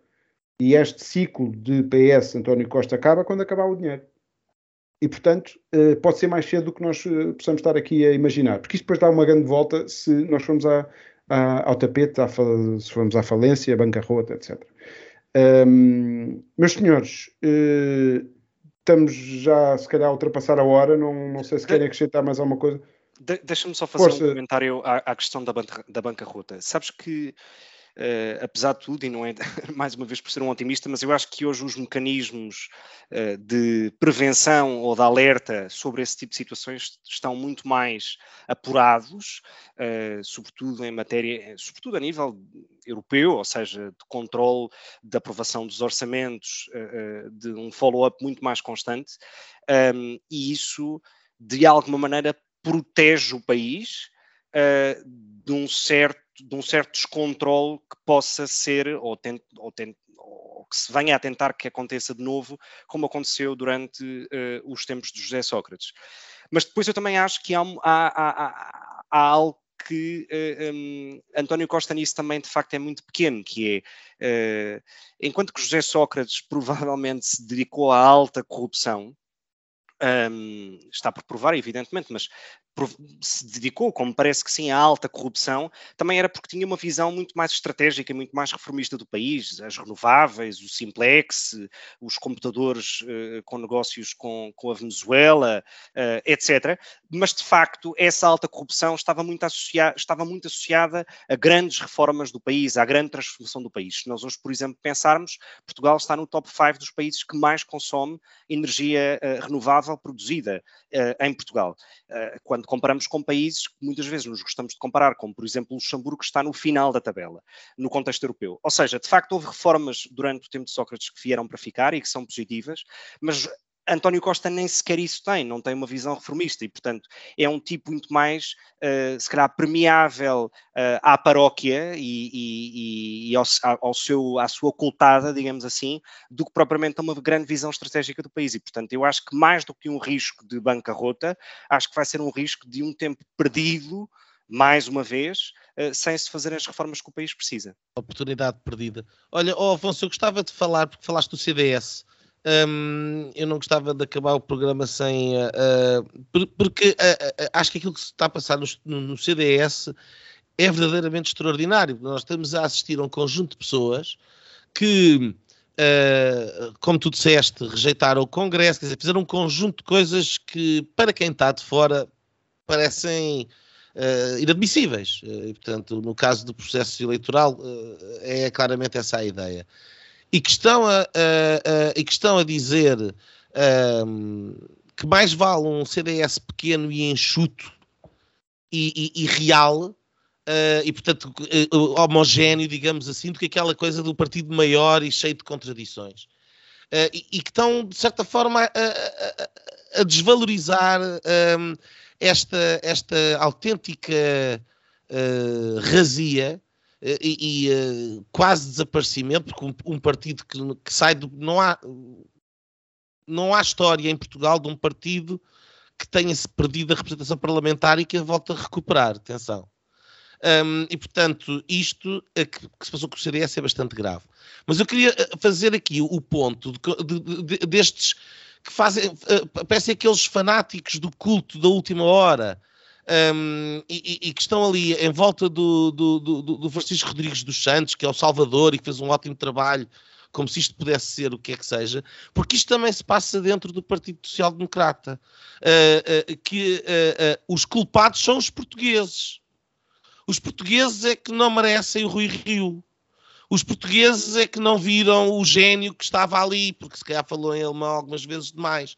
e este ciclo de PS António Costa acaba quando acabar o dinheiro e, portanto, uh, pode ser mais cedo do que nós uh, possamos estar aqui a imaginar. Porque isto depois dá uma grande volta se nós formos à, à, ao tapete, à, se formos à falência, à bancarrota, etc. Um, meus senhores, uh, estamos já, se calhar, a ultrapassar a hora. Não, não sei se querem acrescentar mais alguma coisa. De, Deixa-me só fazer Força. um comentário à, à questão da, da bancarrota. Sabes que uh, apesar de tudo, e não é mais uma vez por ser um otimista, mas eu acho que hoje os mecanismos uh, de prevenção ou de alerta sobre esse tipo de situações estão muito mais apurados, uh, sobretudo em matéria, sobretudo a nível europeu, ou seja, de controle, de aprovação dos orçamentos, de um follow-up muito mais constante, um, e isso de alguma maneira protege o país uh, de, um certo, de um certo descontrole que possa ser ou, ou, ou, que se venha a tentar que aconteça de novo, como aconteceu durante uh, os tempos de José Sócrates. Mas depois eu também acho que há, há, há, há algo que uh, um, António Costa nisso também de facto é muito pequeno, que é, uh, enquanto que José Sócrates provavelmente se dedicou à alta corrupção, um, está por provar, evidentemente, mas se dedicou, como parece que sim, à alta corrupção, também era porque tinha uma visão muito mais estratégica muito mais reformista do país, as renováveis, o simplex, os computadores uh, com negócios com, com a Venezuela, uh, etc. Mas, de facto, essa alta corrupção estava muito, estava muito associada a grandes reformas do país, à grande transformação do país. Se nós hoje, por exemplo, pensarmos, Portugal está no top 5 dos países que mais consome energia uh, renovável produzida em Portugal. quando comparamos com países que muitas vezes nos gostamos de comparar, como por exemplo Luxemburgo, que está no final da tabela, no contexto europeu. Ou seja, de facto houve reformas durante o tempo de Sócrates que vieram para ficar e que são positivas, mas António Costa nem sequer isso tem, não tem uma visão reformista e, portanto, é um tipo muito mais, uh, se calhar, permeável uh, à paróquia e, e, e ao, ao, seu, à sua ocultada, digamos assim, do que propriamente a uma grande visão estratégica do país. E, portanto, eu acho que mais do que um risco de bancarrota, acho que vai ser um risco de um tempo perdido mais uma vez, uh, sem se fazer as reformas que o país precisa. Oportunidade perdida. Olha, oh, Afonso, eu gostava de falar, porque falaste do CDS. Um, eu não gostava de acabar o programa sem. Uh, uh, porque uh, acho que aquilo que se está a passar no, no, CDS é verdadeiramente extraordinário. Nós estamos a assistir a um conjunto de pessoas que, como tu disseste, rejeitaram o Congresso, quer dizer, fizeram um conjunto de coisas que, para quem está de fora, parecem. inadmissíveis. e, portanto, no caso do processo eleitoral, é claramente essa a ideia e que estão a, a, a e que estão a dizer um, que mais vale um CDS pequeno e enxuto e, e, e real Uh, e portanto uh, homogéneo, digamos assim, do que aquela coisa do partido maior e cheio de contradições. Uh, e, e, que estão, de certa forma, a, a, a desvalorizar um, esta, esta autêntica razia eh, e, e uh, quase desaparecimento, porque um, um partido que, que, sai do. Não há, não há história em Portugal de um partido que tenha-se perdido a representação parlamentar e que a volta a recuperar. Atenção. Um, e, portanto, isto é que, que, se passou com o CDS é bastante grave. Mas eu queria eh, fazer aqui o ponto de, de, de, destes que fazem, parecem aqueles fanáticos do culto da última hora, um, e, e, que estão ali em volta do, do, do, do, Francisco Rodrigues dos Santos, que é o Salvador e que fez um ótimo trabalho, como se isto pudesse ser o que é que seja, porque isto também se passa dentro do Partido Social Democrata, uh, uh, que uh, os culpados são os portugueses. Os portugueses é que não merecem o Rui Rio. Os portugueses é que não viram o gênio que estava ali, porque se calhar falou em alemão algumas vezes demais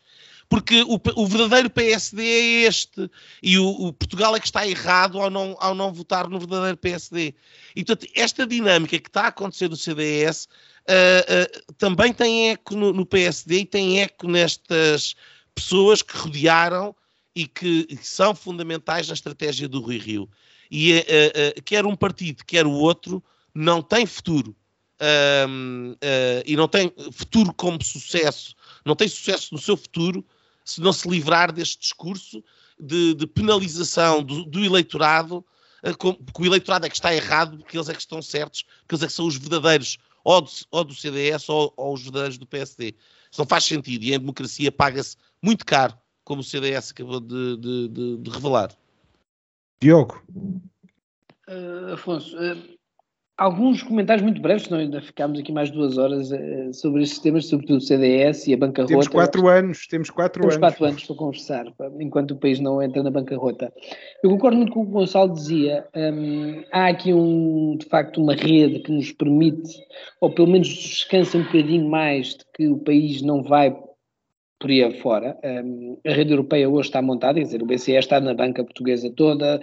porque o, o verdadeiro PSD é este e o, o, Portugal é que está errado ao não, ao não votar no verdadeiro PSD. E portanto, esta dinâmica que está a acontecer no CDS uh, uh, também tem eco no, no, PSD e tem eco nestas pessoas que rodearam e que, que são fundamentais na estratégia do Rui Rio. E uh, quer um partido, quer o outro, não tem futuro. e não tem futuro como sucesso, não tem sucesso no seu futuro se não se livrar deste discurso de, de penalização do, do eleitorado, eh, porque o eleitorado é que está errado, porque eles é que estão certos, porque eles é que são os verdadeiros, ou do, ou do CDS ou, ou, os verdadeiros do PSD. Isso não faz sentido e em democracia paga-se muito caro, como o CDS acabou de, de, de, de revelar. Diogo. Uh, Afonso, uh, alguns comentários muito breves, senão ainda ficámos aqui mais duas horas uh, sobre estes temas, sobretudo o CDS e a bancarrota. Temos quatro anos, temos quatro temos anos. quatro anos para conversar, enquanto o país não entra na bancarrota. Eu concordo muito com o que o Gonçalo dizia. Um, há aqui, um, de facto, uma rede que nos permite, ou pelo menos descansa um bocadinho mais de que o país não vai por aí afora. Um, a rede europeia hoje está montada, quer dizer, o BCE está na banca portuguesa toda,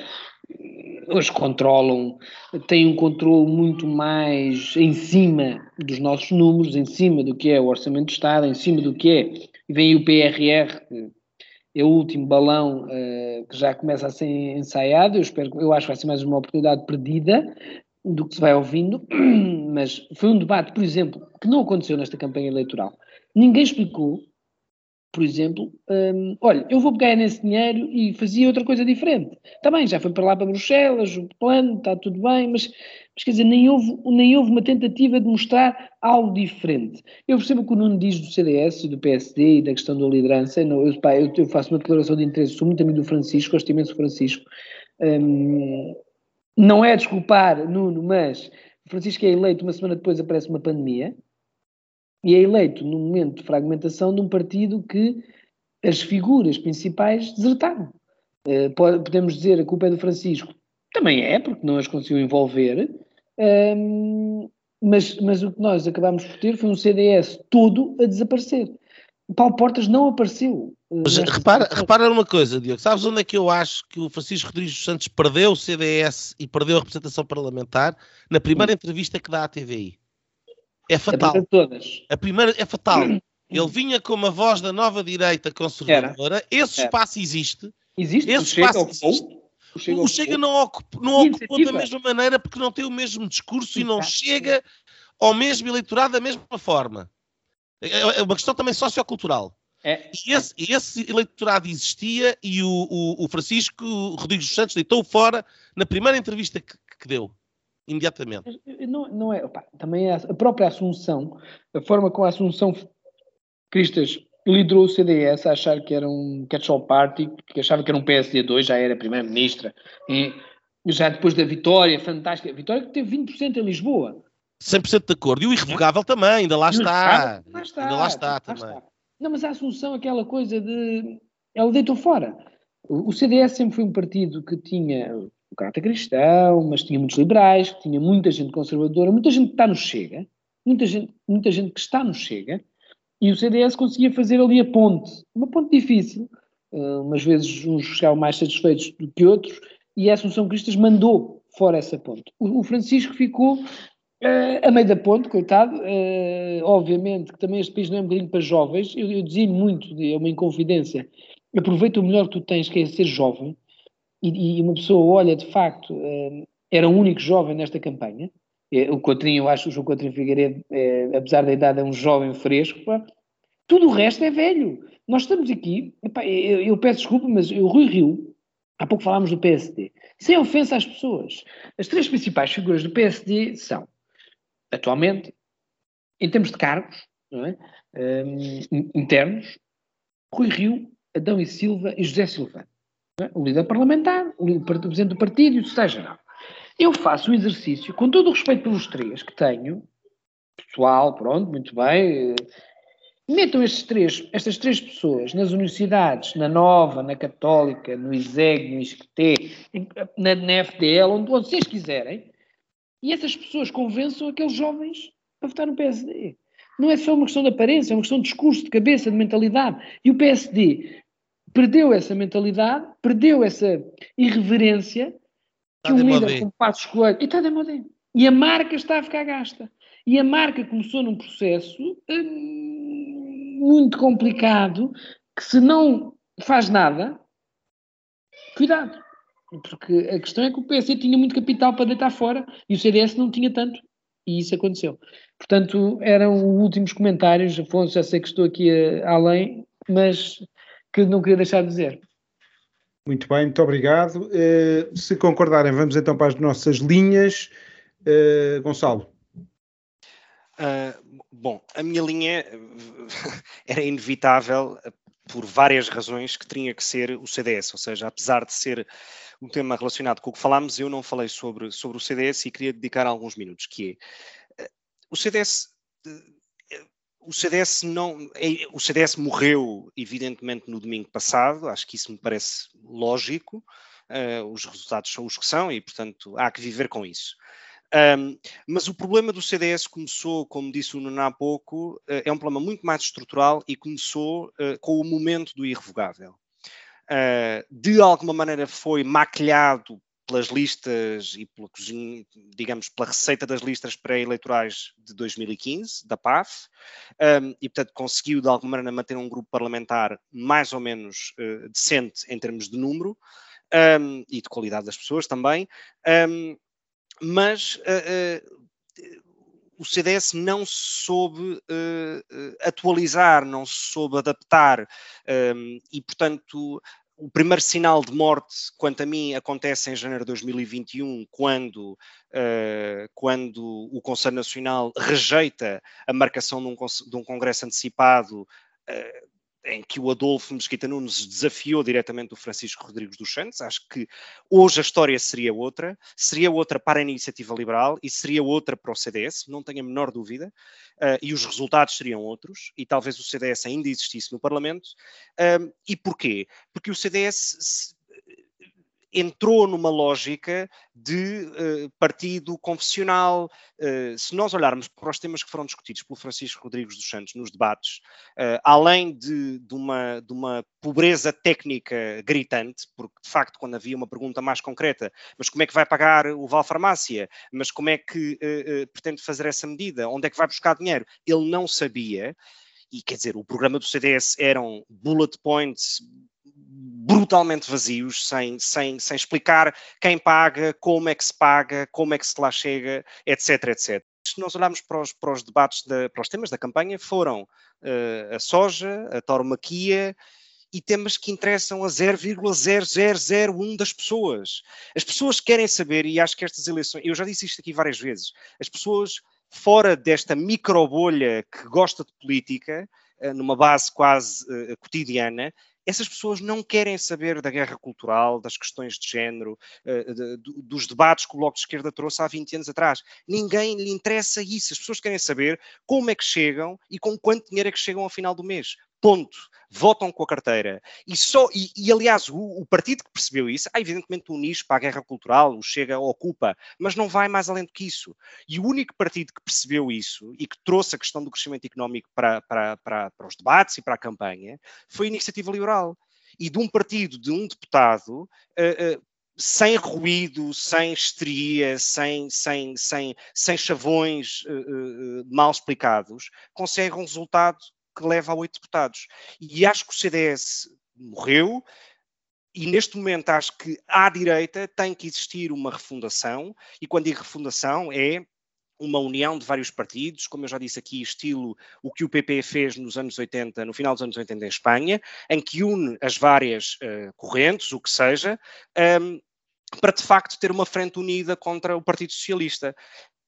hoje controlam, têm um controle muito mais em cima dos nossos números, em cima do que é o Orçamento de Estado, em cima do que é, e vem o PRR, que é o último balão uh, que já começa a ser ensaiado, eu, espero, eu acho que vai ser mais uma oportunidade perdida do que se vai ouvindo, mas foi um debate, por exemplo, que não aconteceu nesta campanha eleitoral. Ninguém explicou por exemplo, um, olha, eu vou pegar nesse dinheiro e fazia outra coisa diferente. Está bem, já foi para lá para Bruxelas, o plano, está tudo bem, mas, mas quer dizer, nem houve, nem houve uma tentativa de mostrar algo diferente. Eu percebo que o Nuno diz do CDS, do PSD e da questão da liderança. Não, eu, pá, eu, eu, faço uma declaração de interesse, sou muito amigo do Francisco, gosto imenso do Francisco. Um, não é desculpar, Nuno, mas Francisco é eleito, uma semana depois aparece uma pandemia e é eleito no momento de fragmentação de um partido que as figuras principais desertaram. Uh, podemos dizer que a culpa é do Francisco. Também é, porque não as conseguiu envolver. Um, mas, mas o que nós acabámos por ter foi um CDS todo a desaparecer. O Paulo Portas não apareceu. Eh, mas repara, repara numa coisa, Diogo. Sabes onde é que eu acho que o Francisco Rodrigues dos Santos perdeu o CDS e perdeu a representação parlamentar? Na primeira entrevista que dá à TVI. É fatal. A, todas. a primeira é fatal. Ele vinha como a voz da nova direita conservadora. Era. Esse Era. espaço existe. Existe. Esse espaço existe. O Chega, o Chega não, ocupou, não ocupou da mesma maneira porque não tem o mesmo discurso e não chega ao mesmo eleitorado da mesma forma. É, é uma questão também sociocultural. É. E esse, esse, eleitorado existia e o, o, o Francisco Rodrigues dos Santos deitou fora na primeira entrevista que, que deu imediatamente. Não, não é, opa, também é a própria Assunção, a forma como a Assunção Cristas liderou o CDS a achar que era um catch-all party, que achava que era um PSD2, já era primeira-ministra, e já depois da vitória fantástica, vitória que teve 20% em Lisboa. 100% de acordo. E o irrevogável também, ainda lá está. Lá está. Ainda lá está lá também. Está. Não, mas a Assunção, aquela coisa de. Ela deitou fora. O CDS sempre foi um partido que tinha o cristão, mas tinha muitos liberais, tinha muita gente conservadora, muita gente que está no Chega, muita gente, muita gente que está no Chega, e o CDS conseguia fazer ali a ponte, uma ponte difícil, uh, umas vezes uns chegavam mais satisfeitos do que outros, e a Assunção Cristas mandou fora essa ponte. O, o Francisco ficou uh, a meio da ponte, coitado, uh, obviamente que também este país não é um bocadinho para jovens, eu, eu dizia muito, é uma inconfidência, aproveita o melhor que tu tens, que é ser jovem, e, e uma pessoa olha, de facto, uh, era o único jovem nesta campanha, é, o Coutrinho, eu acho que o João Coutrinho Figueiredo, é, apesar da idade, é um jovem fresco, pá. tudo o resto é velho. Nós estamos aqui, epá, eu, eu, peço desculpa, mas o Rui Rio, há pouco falámos do PSD, sem ofensa às pessoas. As três principais figuras do PSD são, atualmente, em termos de cargos, é? um, internos, Rui Rio, Adão e Silva e José Silva o líder parlamentar, o presidente do partido e o secretário-geral. Eu faço o exercício, com todo o respeito pelos três que tenho, pessoal, pronto, muito bem, metam estes três, estas três pessoas nas universidades, na Nova, na Católica, no ISEG, no ISCTE, na, na FDL, onde, onde vocês quiserem, e essas pessoas convençam aqueles jovens a votar no PSD. Não é só uma questão de aparência, é uma questão de discurso, de cabeça, de mentalidade. E o PSD perdeu essa mentalidade, perdeu essa irreverência que um líder como Passos Coelho... E está de moda. E a marca está a ficar gasta. E a marca começou num processo hum, muito complicado que se não faz nada, cuidado. Porque a questão é que o PC tinha muito capital para deitar fora e o CDS não tinha tanto. E isso aconteceu. Portanto, eram os últimos comentários. Afonso, já sei que estou aqui a, além, mas que não queria deixar de dizer. Muito bem, muito obrigado. Uh, se concordarem, vamos então para as nossas linhas. Uh, Gonçalo. Uh, bom, a minha linha era inevitável por várias razões que tinha que ser o CDS, ou seja, apesar de ser um tema relacionado com o que falámos, eu não falei sobre, sobre o CDS e queria dedicar alguns minutos, que é o CDS o CDS não. É, o CDS morreu, evidentemente, no domingo passado, acho que isso me parece lógico. Uh, os resultados são os que são e, portanto, há que viver com isso. Um, mas o problema do CDS começou, como disse o Nuno há pouco, uh, é um problema muito mais estrutural e começou uh, com o momento do irrevogável. de alguma maneira foi maquilhado pelas listas e cozinha, digamos, pela receita das listas pré-eleitorais de 2015, da PAF, um, e portanto conseguiu de alguma maneira manter um grupo parlamentar mais ou menos uh, decente em termos de número um, e de qualidade das pessoas também, um, mas uh, uh, o CDS não soube uh, atualizar, não soube adaptar um, e, portanto, o primeiro sinal de morte, quanto a mim, acontece em janeiro de 2021, quando, uh, quando o Conselho Nacional rejeita a marcação de um, de um congresso antecipado uh, em que o Adolfo Mesquita Nunes desafiou diretamente o Francisco Rodrigues dos Santos. Acho que hoje a história seria outra, seria outra para a iniciativa liberal e seria outra para o CDS, não tenho a menor dúvida, uh, e os resultados seriam outros, e talvez o CDS ainda existisse no Parlamento. Uh, e porquê? Porque o CDS entrou numa lógica de uh, partido confessional. Uh, se nós olharmos para os temas que foram discutidos pelo Francisco Rodrigues dos Santos nos debates, uh, além de, de, uma, de uma pobreza técnica gritante, porque de facto, quando havia uma pergunta mais concreta, mas como é que vai pagar o Val Farmácia? Mas como é que pretende fazer essa medida? Onde é que vai buscar dinheiro? Ele não sabia. E quer dizer, o programa do CDS eram bullet points brutalmente vazios, sem, sem, sem explicar quem paga, como é que se paga, como é que se lá chega, etc, etc. Se nós olharmos para os, para os debates, de, para os temas da campanha, foram uh, a soja, a tauromaquia, e temas que interessam a 0,0001 das pessoas. As pessoas querem saber, e acho que estas eleições, eu já disse isto aqui várias vezes, as pessoas fora desta microbolha que gosta de política, eh, numa base quase uh, cotidiana, essas pessoas não querem saber da guerra cultural, das questões de género, de, de, dos debates que o Bloco de Esquerda trouxe há 20 anos atrás. Ninguém lhe interessa isso. As pessoas querem saber como é que chegam e com quanto dinheiro é que chegam ao final do mês. Ponto. Votam com a carteira. E, só, e, e aliás, o, o, partido que percebeu isso, há evidentemente um nicho para a guerra cultural, o Chega ocupa, mas não vai mais além do que isso. E o único partido que percebeu isso e que trouxe a questão do crescimento económico para, para, para, para os debates e para a campanha foi a Iniciativa Liberal. E de um partido, de um deputado, uh, uh, sem ruído, sem histeria, sem, sem, sem, sem chavões uh, uh, mal explicados, consegue um resultado que leva a oito deputados. E acho que o CDS morreu, e neste momento acho que à direita tem que existir uma refundação, e quando digo refundação é uma união de vários partidos, como eu já disse aqui, estilo o que o PP fez nos anos 80, no final dos anos 80 em Espanha, em que une as várias uh, correntes, o que seja, um, ehm, para de facto ter uma frente unida contra o Partido Socialista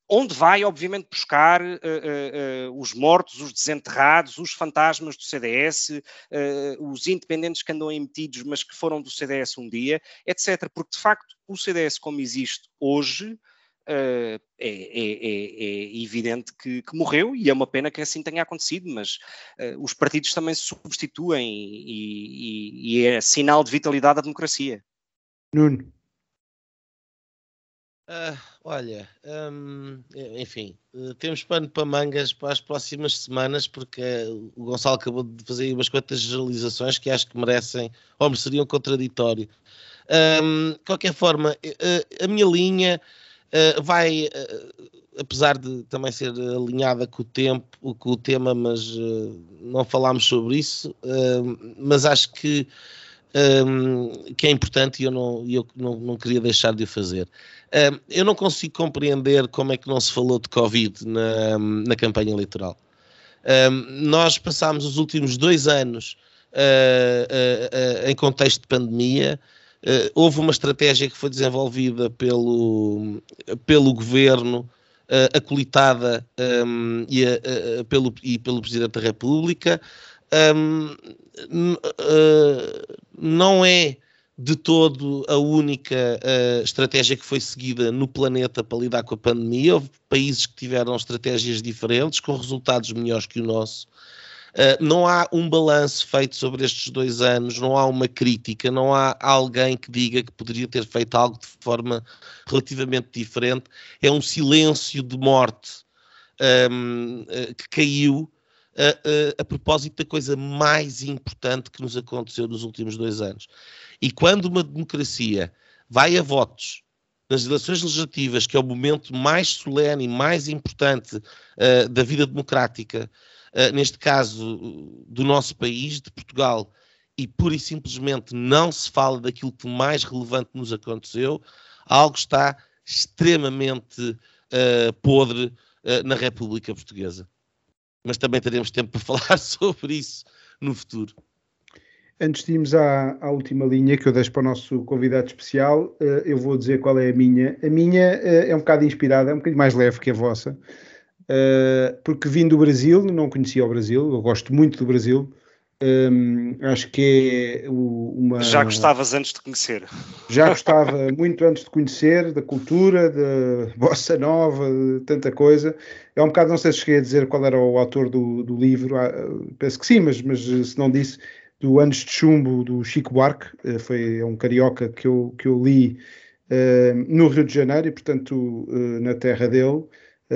onde vai, obviamente, buscar uh, uh, uh, os mortos, os desenterrados, os fantasmas do CDS, os independentes que andam emitidos, mas que foram do CDS um dia, etc. Porque, de facto, o CDS, como existe hoje, é, é, é, é, evidente que, que, morreu e é uma pena que assim tenha acontecido, mas os partidos também se substituem e, e, e é sinal de vitalidade da democracia. Nuno. Uh, olha, um, enfim, uh, temos pano para mangas para as próximas semanas, porque uh, o Gonçalo acabou de fazer umas quantas generalizações que acho que merecem ou mereceriam contraditório. Um, de qualquer forma, uh, a minha linha vai, apesar de também ser alinhada com o tempo, com o tema, mas não falámos sobre isso, mas acho que um, que é importante e eu, não, eu não, não queria deixar de o fazer. Um, eu não consigo compreender como é que não se falou de Covid na, na campanha eleitoral. Um, nós passámos os últimos dois anos uh, uh, uh, em contexto de pandemia. houve uma estratégia que foi desenvolvida pelo, pelo governo, acolitada um, e, pelo, e pelo Presidente da República, um, uh, não é de todo a única uh, estratégia que foi seguida no planeta para lidar com a pandemia. Houve países que tiveram estratégias diferentes, com resultados melhores que o nosso. Uh, não há um balanço feito sobre estes dois anos, não há uma crítica, não há alguém que diga que poderia ter feito algo de forma relativamente diferente. É um silêncio de morte um, uh, que caiu a, propósito da coisa mais importante que nos aconteceu nos últimos dois anos. E quando uma democracia vai a votos nas eleições legislativas, que é o momento mais solene e mais importante uh, da vida democrática, uh, neste caso do nosso país, de Portugal, e pura e simplesmente não se fala daquilo que mais relevante nos aconteceu, algo está extremamente uh, podre na República Portuguesa. Mas também teremos tempo para falar sobre isso no futuro. Antes de irmos à, à, última linha que eu deixo para o nosso convidado especial, uh, eu vou dizer qual é a minha. A minha uh, é um bocado inspirada, é um bocadinho mais leve que a vossa, uh, porque vim do Brasil, não conhecia o Brasil, eu gosto muito do Brasil. Um, ehm, acho que é uma. Já gostavas antes de conhecer? Já gostava muito antes de conhecer, da cultura, da bossa nova, de tanta coisa. É um bocado, não sei se cheguei a dizer qual era o autor do, do livro, ah, penso que sim, mas, mas se não disse do Anos de Chumbo do Chico Buarque, uh, foi é um carioca que eu, que eu li uh, no Rio de Janeiro e, portanto, uh, na terra dele.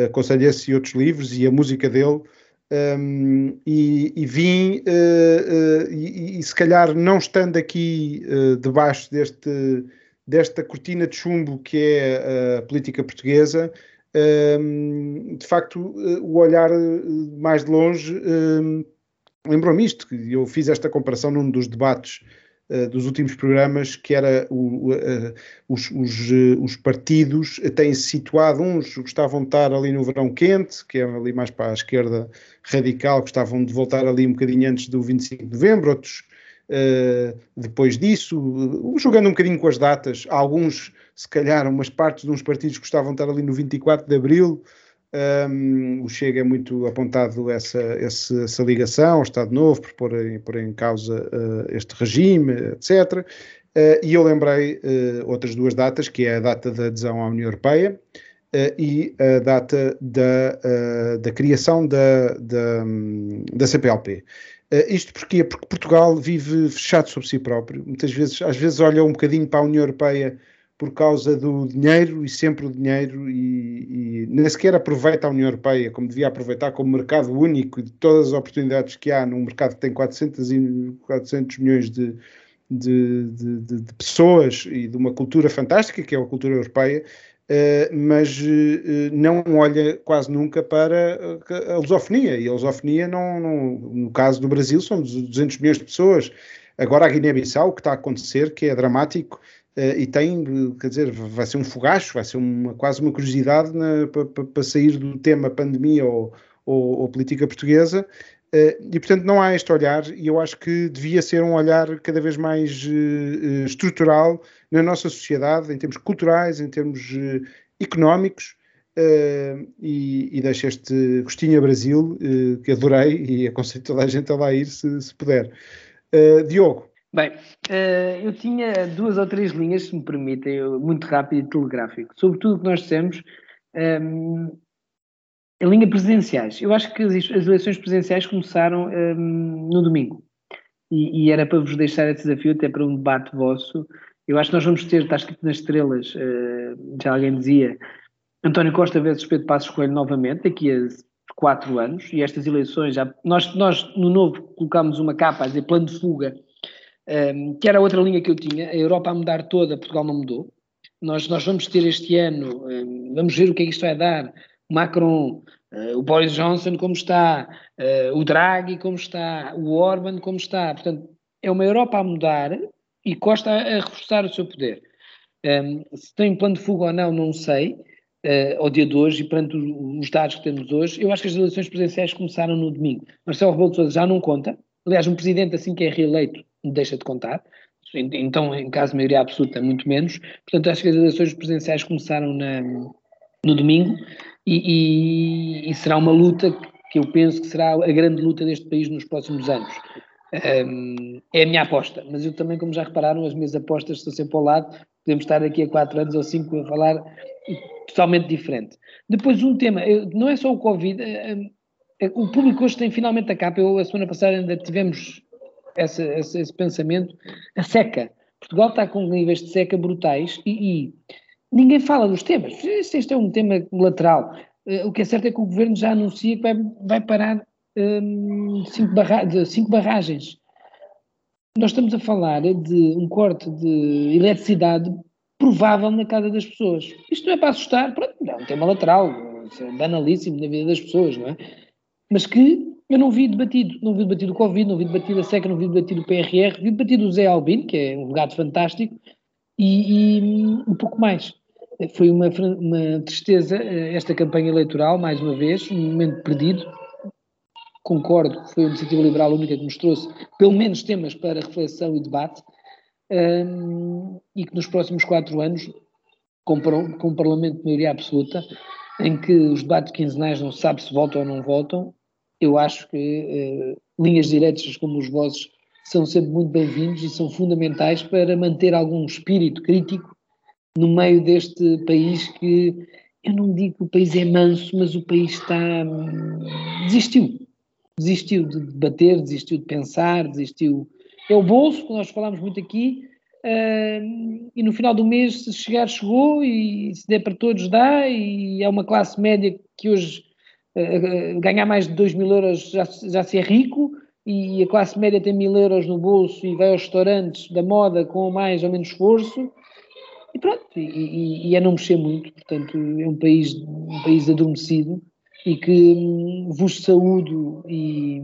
aconselho esse e outros livros e a música dele. Um, e, e, vim, e, e, se calhar não estando aqui debaixo deste, desta cortina de chumbo que é a política portuguesa, um, de facto, o olhar mais de longe um, lembrou-me isto, eu fiz esta comparação num dos debates uh, dos últimos programas, que era o, uh, os, os, uh, os, partidos têm-se situado, uns gostavam de estar ali no verão quente, que é ali mais para a esquerda radical, gostavam de voltar ali um bocadinho antes do 25 de novembro, outros depois disso, jogando um bocadinho com as datas, alguns, se calhar, umas partes de uns partidos gostavam de estar ali no 24 de abril, um, o Chega é muito apontado essa, essa, essa ligação ao Estado Novo, por pôr em, em causa uh, este regime, etc. Uh, ah, e eu lembrei uh, outras duas datas, que é a data da adesão à União Europeia e a data da, da criação da, da, da CPLP. isto porquê? Porque Portugal vive fechado sobre si próprio. Muitas vezes, às vezes olha um bocadinho para a União Europeia por causa do dinheiro e sempre o dinheiro e, e nem sequer aproveita a União Europeia como devia aproveitar como mercado único de todas as oportunidades que há num mercado que tem 400, e 400 milhões de, de, de, de, pessoas e de uma cultura fantástica que é a cultura europeia, uh, mas uh, não olha quase nunca para a lusofonia. E a lusofonia não, não, no caso do Brasil são 200 milhões de pessoas. Agora a Guiné-Bissau, o que está a acontecer, que é dramático, e tem, quer dizer, vai ser um fogacho, vai ser uma, quase uma curiosidade para sair do tema pandemia ou, ou, ou política portuguesa. Uh, e portanto não há este olhar, e eu acho que devia ser um olhar cada vez mais uh, estrutural na nossa sociedade, em termos culturais, em termos económicos. e, e deixo este gostinho a Brasil, que adorei, e aconselho toda a gente a lá ir se, se puder. Diogo, Bem, uh, eu tinha duas ou três linhas, se me permitem, muito rápido e telegráfico. Sobre tudo o que nós dissemos, um, ehm, a linha presidenciais. Eu acho que as, as eleições presidenciais começaram um, ehm, no domingo. E, e, era para vos deixar esse desafio, até para um debate vosso. Eu acho que nós vamos ter, está escrito nas estrelas, uh, já alguém dizia, António Costa versus Pedro Passos Coelho novamente, daqui a quatro anos, e estas eleições, já, nós, nós no novo colocámos uma capa a dizer plano de fuga, que era outra linha que eu tinha, a Europa a mudar toda, Portugal não mudou. Nós, nós vamos ter este ano, vamos ver o que é que isto vai dar. O Macron, uh, o Boris Johnson como está, uh, o Draghi como está, o Orban como está. Portanto, é uma Europa a mudar e Costa a, reforçar o seu poder. Se tem plano de fuga ou não, não sei, uh, ao dia de hoje, e perante os dados que temos hoje, eu acho que as eleições presidenciais começaram no domingo. Marcelo Rebelo de Sousa já não conta. Aliás, um presidente assim que é reeleito deixa de contar. Então, em caso de maioria absoluta, muito menos. Portanto, acho que as eleições presidenciais começaram na, no domingo e, e, e, será uma luta que eu penso que será a grande luta deste país nos próximos anos. É a minha aposta, mas eu também, como já repararam, as minhas apostas estão sempre ao lado. Podemos estar aqui a quatro anos ou cinco a falar totalmente diferente. Depois, um tema, não é só o Covid, o público hoje tem finalmente a capa. Eu, a semana passada, ainda tivemos essa, esse, esse, pensamento. A seca. Portugal está com níveis de seca brutais e, e ninguém fala dos temas. Este é um tema lateral. Uh, o que é certo é que o governo já anuncia que vai, vai parar um, cinco, barra cinco barragens. Nós estamos a falar de um corte de eletricidade provável na casa das pessoas. Isto não é para assustar, pronto, é um tema lateral, é banalíssimo na vida das pessoas, não é? Mas que eu não vi debatido, não vi debatido o Covid, não vi debatido a SECA, não vi debatido o PRR, vi debatido o Zé Albino, que é um gato fantástico, e, e um pouco mais. Foi uma, uma tristeza eh, esta campanha eleitoral, mais uma vez, um momento perdido. Concordo que foi a iniciativa liberal única que nos trouxe pelo menos temas para reflexão e debate, um, e que nos próximos quatro anos, com, com um Parlamento de maioria absoluta, em que os debates quinzenais não se sabe se voltam ou não voltam, eu acho que uh, linhas diretas como os vossos são sempre muito bem-vindos e são fundamentais para manter algum espírito crítico no meio deste país que eu não digo que o país é manso, mas o país está hum, desistiu, desistiu de debater, desistiu de pensar, desistiu. É o bolso que nós falamos muito aqui uh, e no final do mês se chegar chegou e se der para todos dá e é uma classe média que hoje ganhar mais de 2 mil euros já, já se é rico e a classe média tem mil euros no bolso e vai aos restaurantes da moda com mais ou menos esforço e pronto, e, e, e é não mexer muito, portanto é um país, um país adormecido e que hum, vos saúdo e,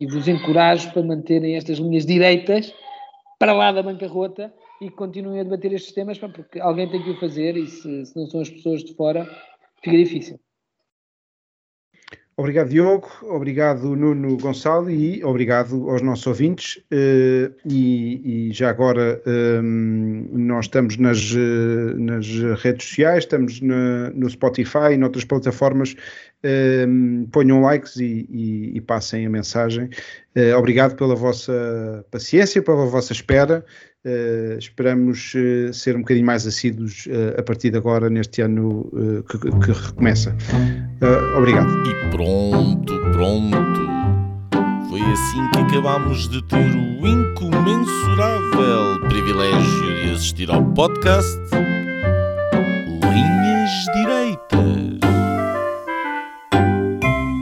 e vos encorajo para manterem estas linhas direitas para lá da bancarrota e continuem a debater estes temas, porque alguém tem que o fazer e se, se não são as pessoas de fora, fica difícil. Obrigado, Diogo. Obrigado, Nuno Gonçalo, e obrigado aos nossos ouvintes. Uh, e, e, já agora um, nós estamos nas, uh, nas redes sociais, estamos no Spotify e noutras plataformas. Um, ponham likes e, e, e, passem a mensagem. Uh, obrigado pela vossa paciência, pela vossa espera. Uh, esperamos uh, ser um bocadinho mais assíduos uh, a partir de agora, neste ano que, que, recomeça. obrigado. E pronto, pronto. Foi assim que acabámos de ter o incomensurável privilégio de assistir ao podcast Linhas Direitas.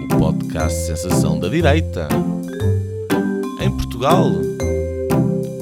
O podcast Sensação da Direita. Em Portugal